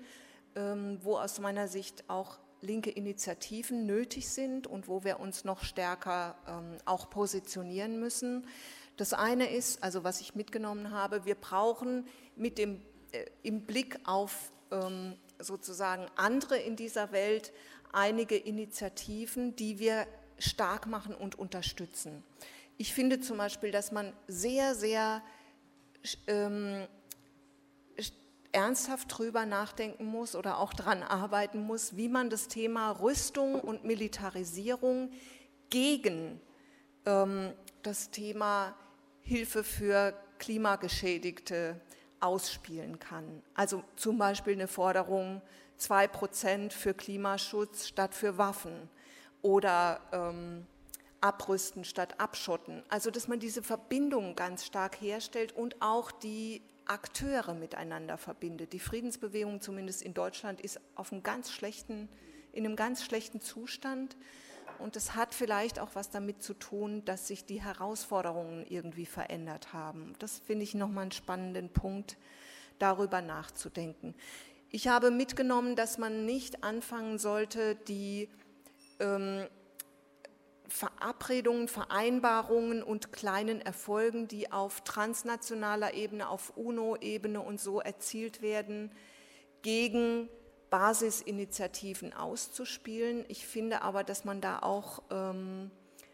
ähm, wo aus meiner Sicht auch linke Initiativen nötig sind und wo wir uns noch stärker ähm, auch positionieren müssen. Das eine ist, also was ich mitgenommen habe, wir brauchen mit dem, äh, im Blick auf ähm, sozusagen andere in dieser Welt einige Initiativen, die wir stark machen und unterstützen. Ich finde zum Beispiel, dass man sehr, sehr ähm, ernsthaft drüber nachdenken muss oder auch daran arbeiten muss, wie man das Thema Rüstung und Militarisierung gegen ähm, das Thema Hilfe für Klimageschädigte ausspielen kann. Also zum Beispiel eine Forderung 2% für Klimaschutz statt für Waffen oder ähm, abrüsten statt abschotten. Also dass man diese Verbindung ganz stark herstellt und auch die Akteure miteinander verbindet. Die Friedensbewegung zumindest in Deutschland ist auf einem ganz schlechten, in einem ganz schlechten Zustand. Und es hat vielleicht auch was damit zu tun, dass sich die Herausforderungen irgendwie verändert haben. Das finde ich nochmal einen spannenden Punkt, darüber nachzudenken. Ich habe mitgenommen, dass man nicht anfangen sollte, die ähm, Verabredungen, Vereinbarungen und kleinen Erfolgen, die auf transnationaler Ebene, auf UNO-Ebene und so erzielt werden, gegen Basisinitiativen auszuspielen. Ich finde aber, dass man da auch ähm,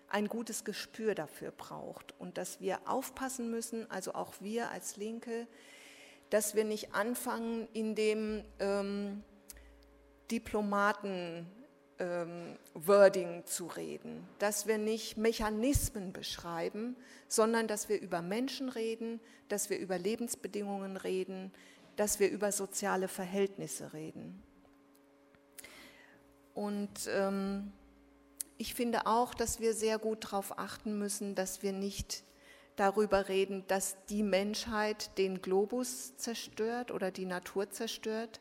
ein gutes Gespür dafür braucht und dass wir aufpassen müssen, also auch wir als Linke, dass wir nicht anfangen, in dem ähm, Diplomaten ähm, Wording zu reden, dass wir nicht Mechanismen beschreiben, sondern dass wir über Menschen reden, dass wir über Lebensbedingungen reden, dass wir über soziale Verhältnisse reden. Und ähm, ich finde auch, dass wir sehr gut darauf achten müssen, dass wir nicht darüber reden, dass die Menschheit den Globus zerstört oder die Natur zerstört,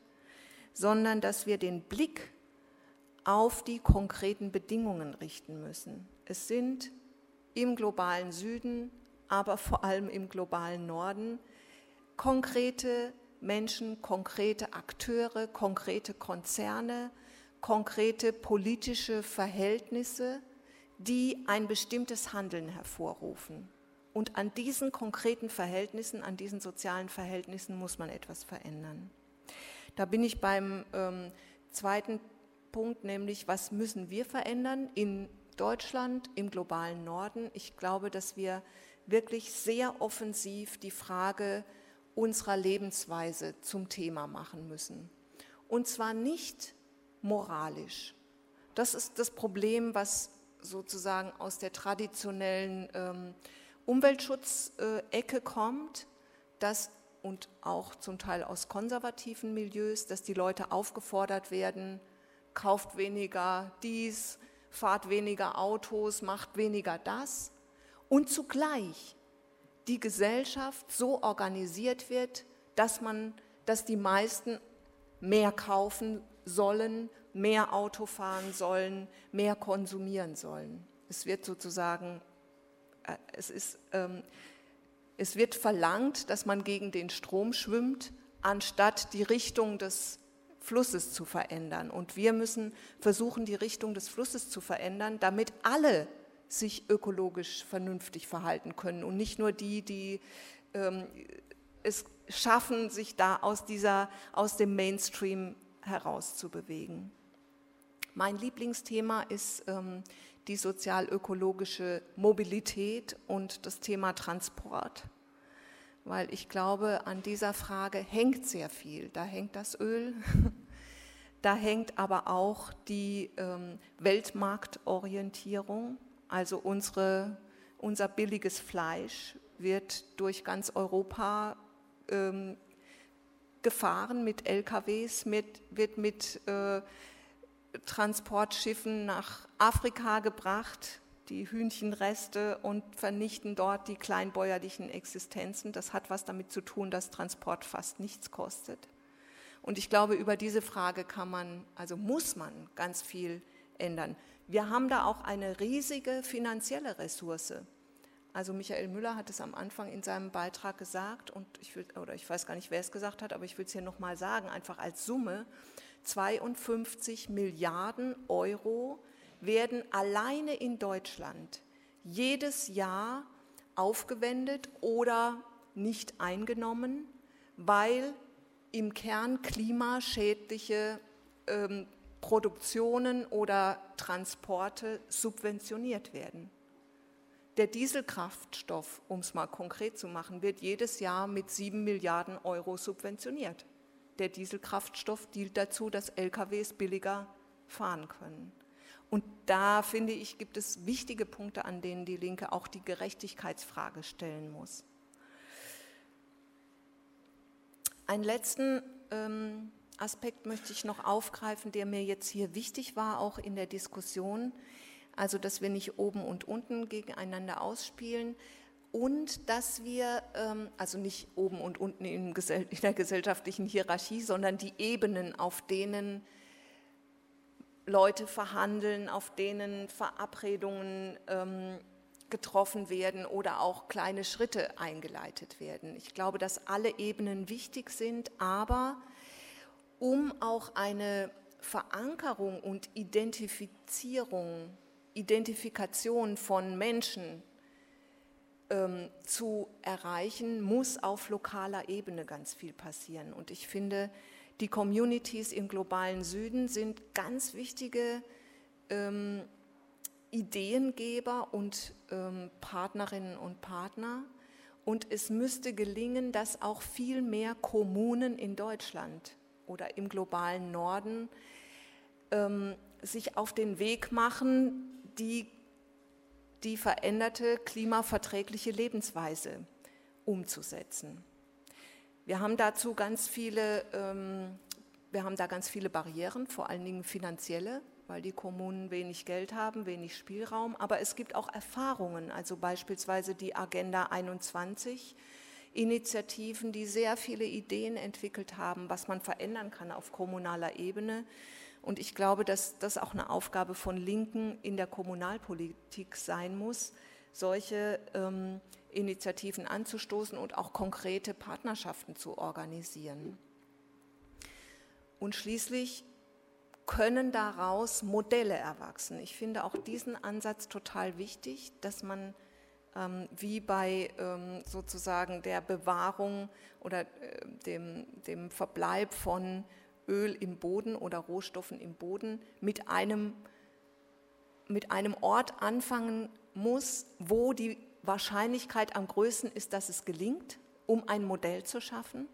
sondern dass wir den Blick auf die konkreten Bedingungen richten müssen. Es sind im globalen Süden, aber vor allem im globalen Norden konkrete Menschen, konkrete Akteure, konkrete Konzerne, konkrete politische Verhältnisse, die ein bestimmtes Handeln hervorrufen. Und an diesen konkreten Verhältnissen, an diesen sozialen Verhältnissen muss man etwas verändern. Da bin ich beim ähm, zweiten Punkt, nämlich was müssen wir verändern in Deutschland, im globalen Norden. Ich glaube, dass wir wirklich sehr offensiv die Frage unserer Lebensweise zum Thema machen müssen. Und zwar nicht moralisch. Das ist das Problem, was sozusagen aus der traditionellen ähm, Umweltschutzecke kommt, dass und auch zum Teil aus konservativen Milieus, dass die Leute aufgefordert werden, kauft weniger dies, fahrt weniger Autos, macht weniger das und zugleich die Gesellschaft so organisiert wird, dass man, dass die meisten mehr kaufen sollen, mehr Auto fahren sollen, mehr konsumieren sollen. Es wird sozusagen äh, es, ist, ähm, es wird verlangt, dass man gegen den Strom schwimmt, anstatt die Richtung des Flusses zu verändern. Und wir müssen versuchen, die Richtung des Flusses zu verändern, damit alle sich ökologisch vernünftig verhalten können und nicht nur die, die ähm, es schaffen, sich da aus, dieser, aus dem Mainstream herauszubewegen. Mein Lieblingsthema ist ähm, die sozial-ökologische Mobilität und das Thema Transport. Weil ich glaube, an dieser Frage hängt sehr viel. Da hängt das Öl, da hängt aber auch die ähm, Weltmarktorientierung. Also unsere, unser billiges Fleisch wird durch ganz Europa ähm, gefahren mit LKWs, mit, wird mit äh, Transportschiffen nach Afrika gebracht, die Hühnchenreste und vernichten dort die kleinbäuerlichen Existenzen. Das hat was damit zu tun, dass Transport fast nichts kostet. Und ich glaube, über diese Frage kann man, also muss man ganz viel ändern. Wir haben da auch eine riesige finanzielle Ressource. Also Michael Müller hat es am Anfang in seinem Beitrag gesagt und ich will, oder ich weiß gar nicht, wer es gesagt hat, aber ich will es hier nochmal sagen, einfach als Summe. 52 Milliarden Euro werden alleine in Deutschland jedes Jahr aufgewendet oder nicht eingenommen, weil im Kern klimaschädliche ähm, Produktionen oder Transporte subventioniert werden. Der Dieselkraftstoff, um es mal konkret zu machen, wird jedes Jahr mit 7 Milliarden Euro subventioniert. Der Dieselkraftstoff dient dazu, dass LKWs billiger fahren können. Und da finde ich, gibt es wichtige Punkte, an denen die Linke auch die Gerechtigkeitsfrage stellen muss. Einen letzten ähm, Aspekt möchte ich noch aufgreifen, der mir jetzt hier wichtig war, auch in der Diskussion. Also, dass wir nicht oben und unten gegeneinander ausspielen und dass wir, ähm, also nicht oben und unten in, der gesellschaftlichen Hierarchie, sondern die Ebenen, auf denen Leute verhandeln, auf denen Verabredungen ähm, getroffen werden oder auch kleine Schritte eingeleitet werden. Ich glaube, dass alle Ebenen wichtig sind, aber um auch eine Verankerung und Identifizierung, Identifikation von Menschen ähm, zu erreichen, muss auf lokaler Ebene ganz viel passieren. Und ich finde, die Communities im globalen Süden sind ganz wichtige ähm, Ideengeber und ähm, Partnerinnen und Partner. Und es müsste gelingen, dass auch viel mehr Kommunen in Deutschland oder im globalen Norden ähm, sich auf den Weg machen, die, die veränderte klimaverträgliche Lebensweise umzusetzen. Wir haben dazu ganz viele, ähm, wir haben da ganz viele Barrieren, vor allen Dingen finanzielle, weil die Kommunen wenig Geld haben, wenig Spielraum. Aber es gibt auch Erfahrungen, also beispielsweise die Agenda 21, Initiativen, die sehr viele Ideen entwickelt haben, was man verändern kann auf kommunaler Ebene. Und ich glaube, dass das auch eine Aufgabe von Linken in der Kommunalpolitik sein muss, solche ähm, Initiativen anzustoßen und auch konkrete Partnerschaften zu organisieren. Und schließlich können daraus Modelle erwachsen. Ich finde auch diesen Ansatz total wichtig, dass man ähm, wie bei ähm, sozusagen der Bewahrung oder äh, dem, dem Verbleib von Öl im Boden oder Rohstoffen im Boden mit einem, mit einem Ort anfangen muss, wo die Wahrscheinlichkeit am größten ist, dass es gelingt, um ein Modell zu schaffen,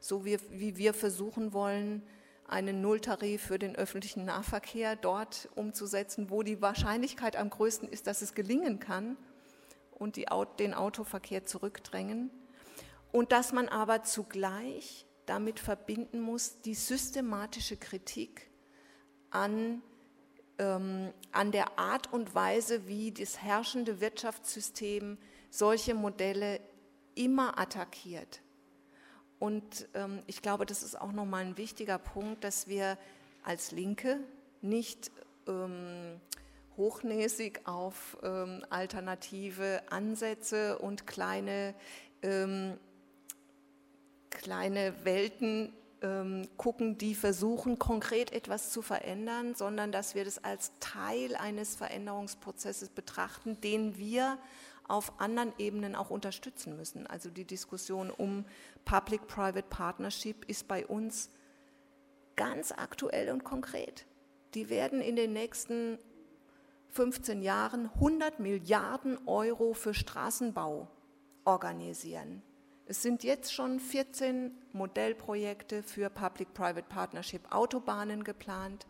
so wie, wie wir versuchen wollen, einen Nulltarif für den öffentlichen Nahverkehr dort umzusetzen, wo die Wahrscheinlichkeit am größten ist, dass es gelingen kann und die, den Autoverkehr zurückdrängen. Und dass man aber zugleich damit verbinden muss, die systematische Kritik an, ähm, an der Art und Weise, wie das herrschende Wirtschaftssystem solche Modelle immer attackiert. Und ähm, ich glaube, das ist auch nochmal ein wichtiger Punkt, dass wir als Linke nicht ähm, hochnäsig auf ähm, alternative Ansätze und kleine, ähm, kleine Welten ähm, gucken, die versuchen, konkret etwas zu verändern, sondern dass wir das als Teil eines Veränderungsprozesses betrachten, den wir auf anderen Ebenen auch unterstützen müssen. Also die Diskussion um Public-Private Partnership ist bei uns ganz aktuell und konkret. Die werden in den nächsten 15 Jahren 100 Milliarden Euro für Straßenbau organisieren. Es sind jetzt schon 14 Modellprojekte für Public-Private Partnership Autobahnen geplant.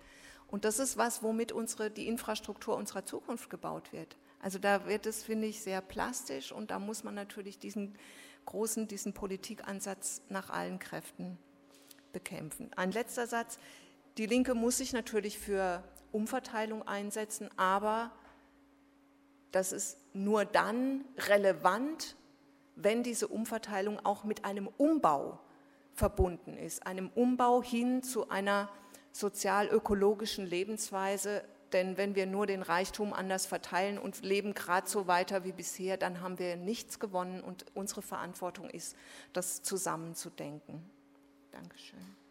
Und das ist was, womit unsere, die Infrastruktur unserer Zukunft gebaut wird. Also da wird es, finde ich, sehr plastisch und da muss man natürlich diesen großen, diesen Politikansatz nach allen Kräften bekämpfen. Ein letzter Satz. die Linke muss sich natürlich für Umverteilung einsetzen, aber das ist nur dann relevant, wenn diese Umverteilung auch mit einem Umbau verbunden ist, einem Umbau hin zu einer sozial-ökologischen Lebensweise. Denn wenn wir nur den Reichtum anders verteilen und leben gerade so weiter wie bisher, dann haben wir nichts gewonnen und unsere Verantwortung ist, das zusammenzudenken. Dankeschön.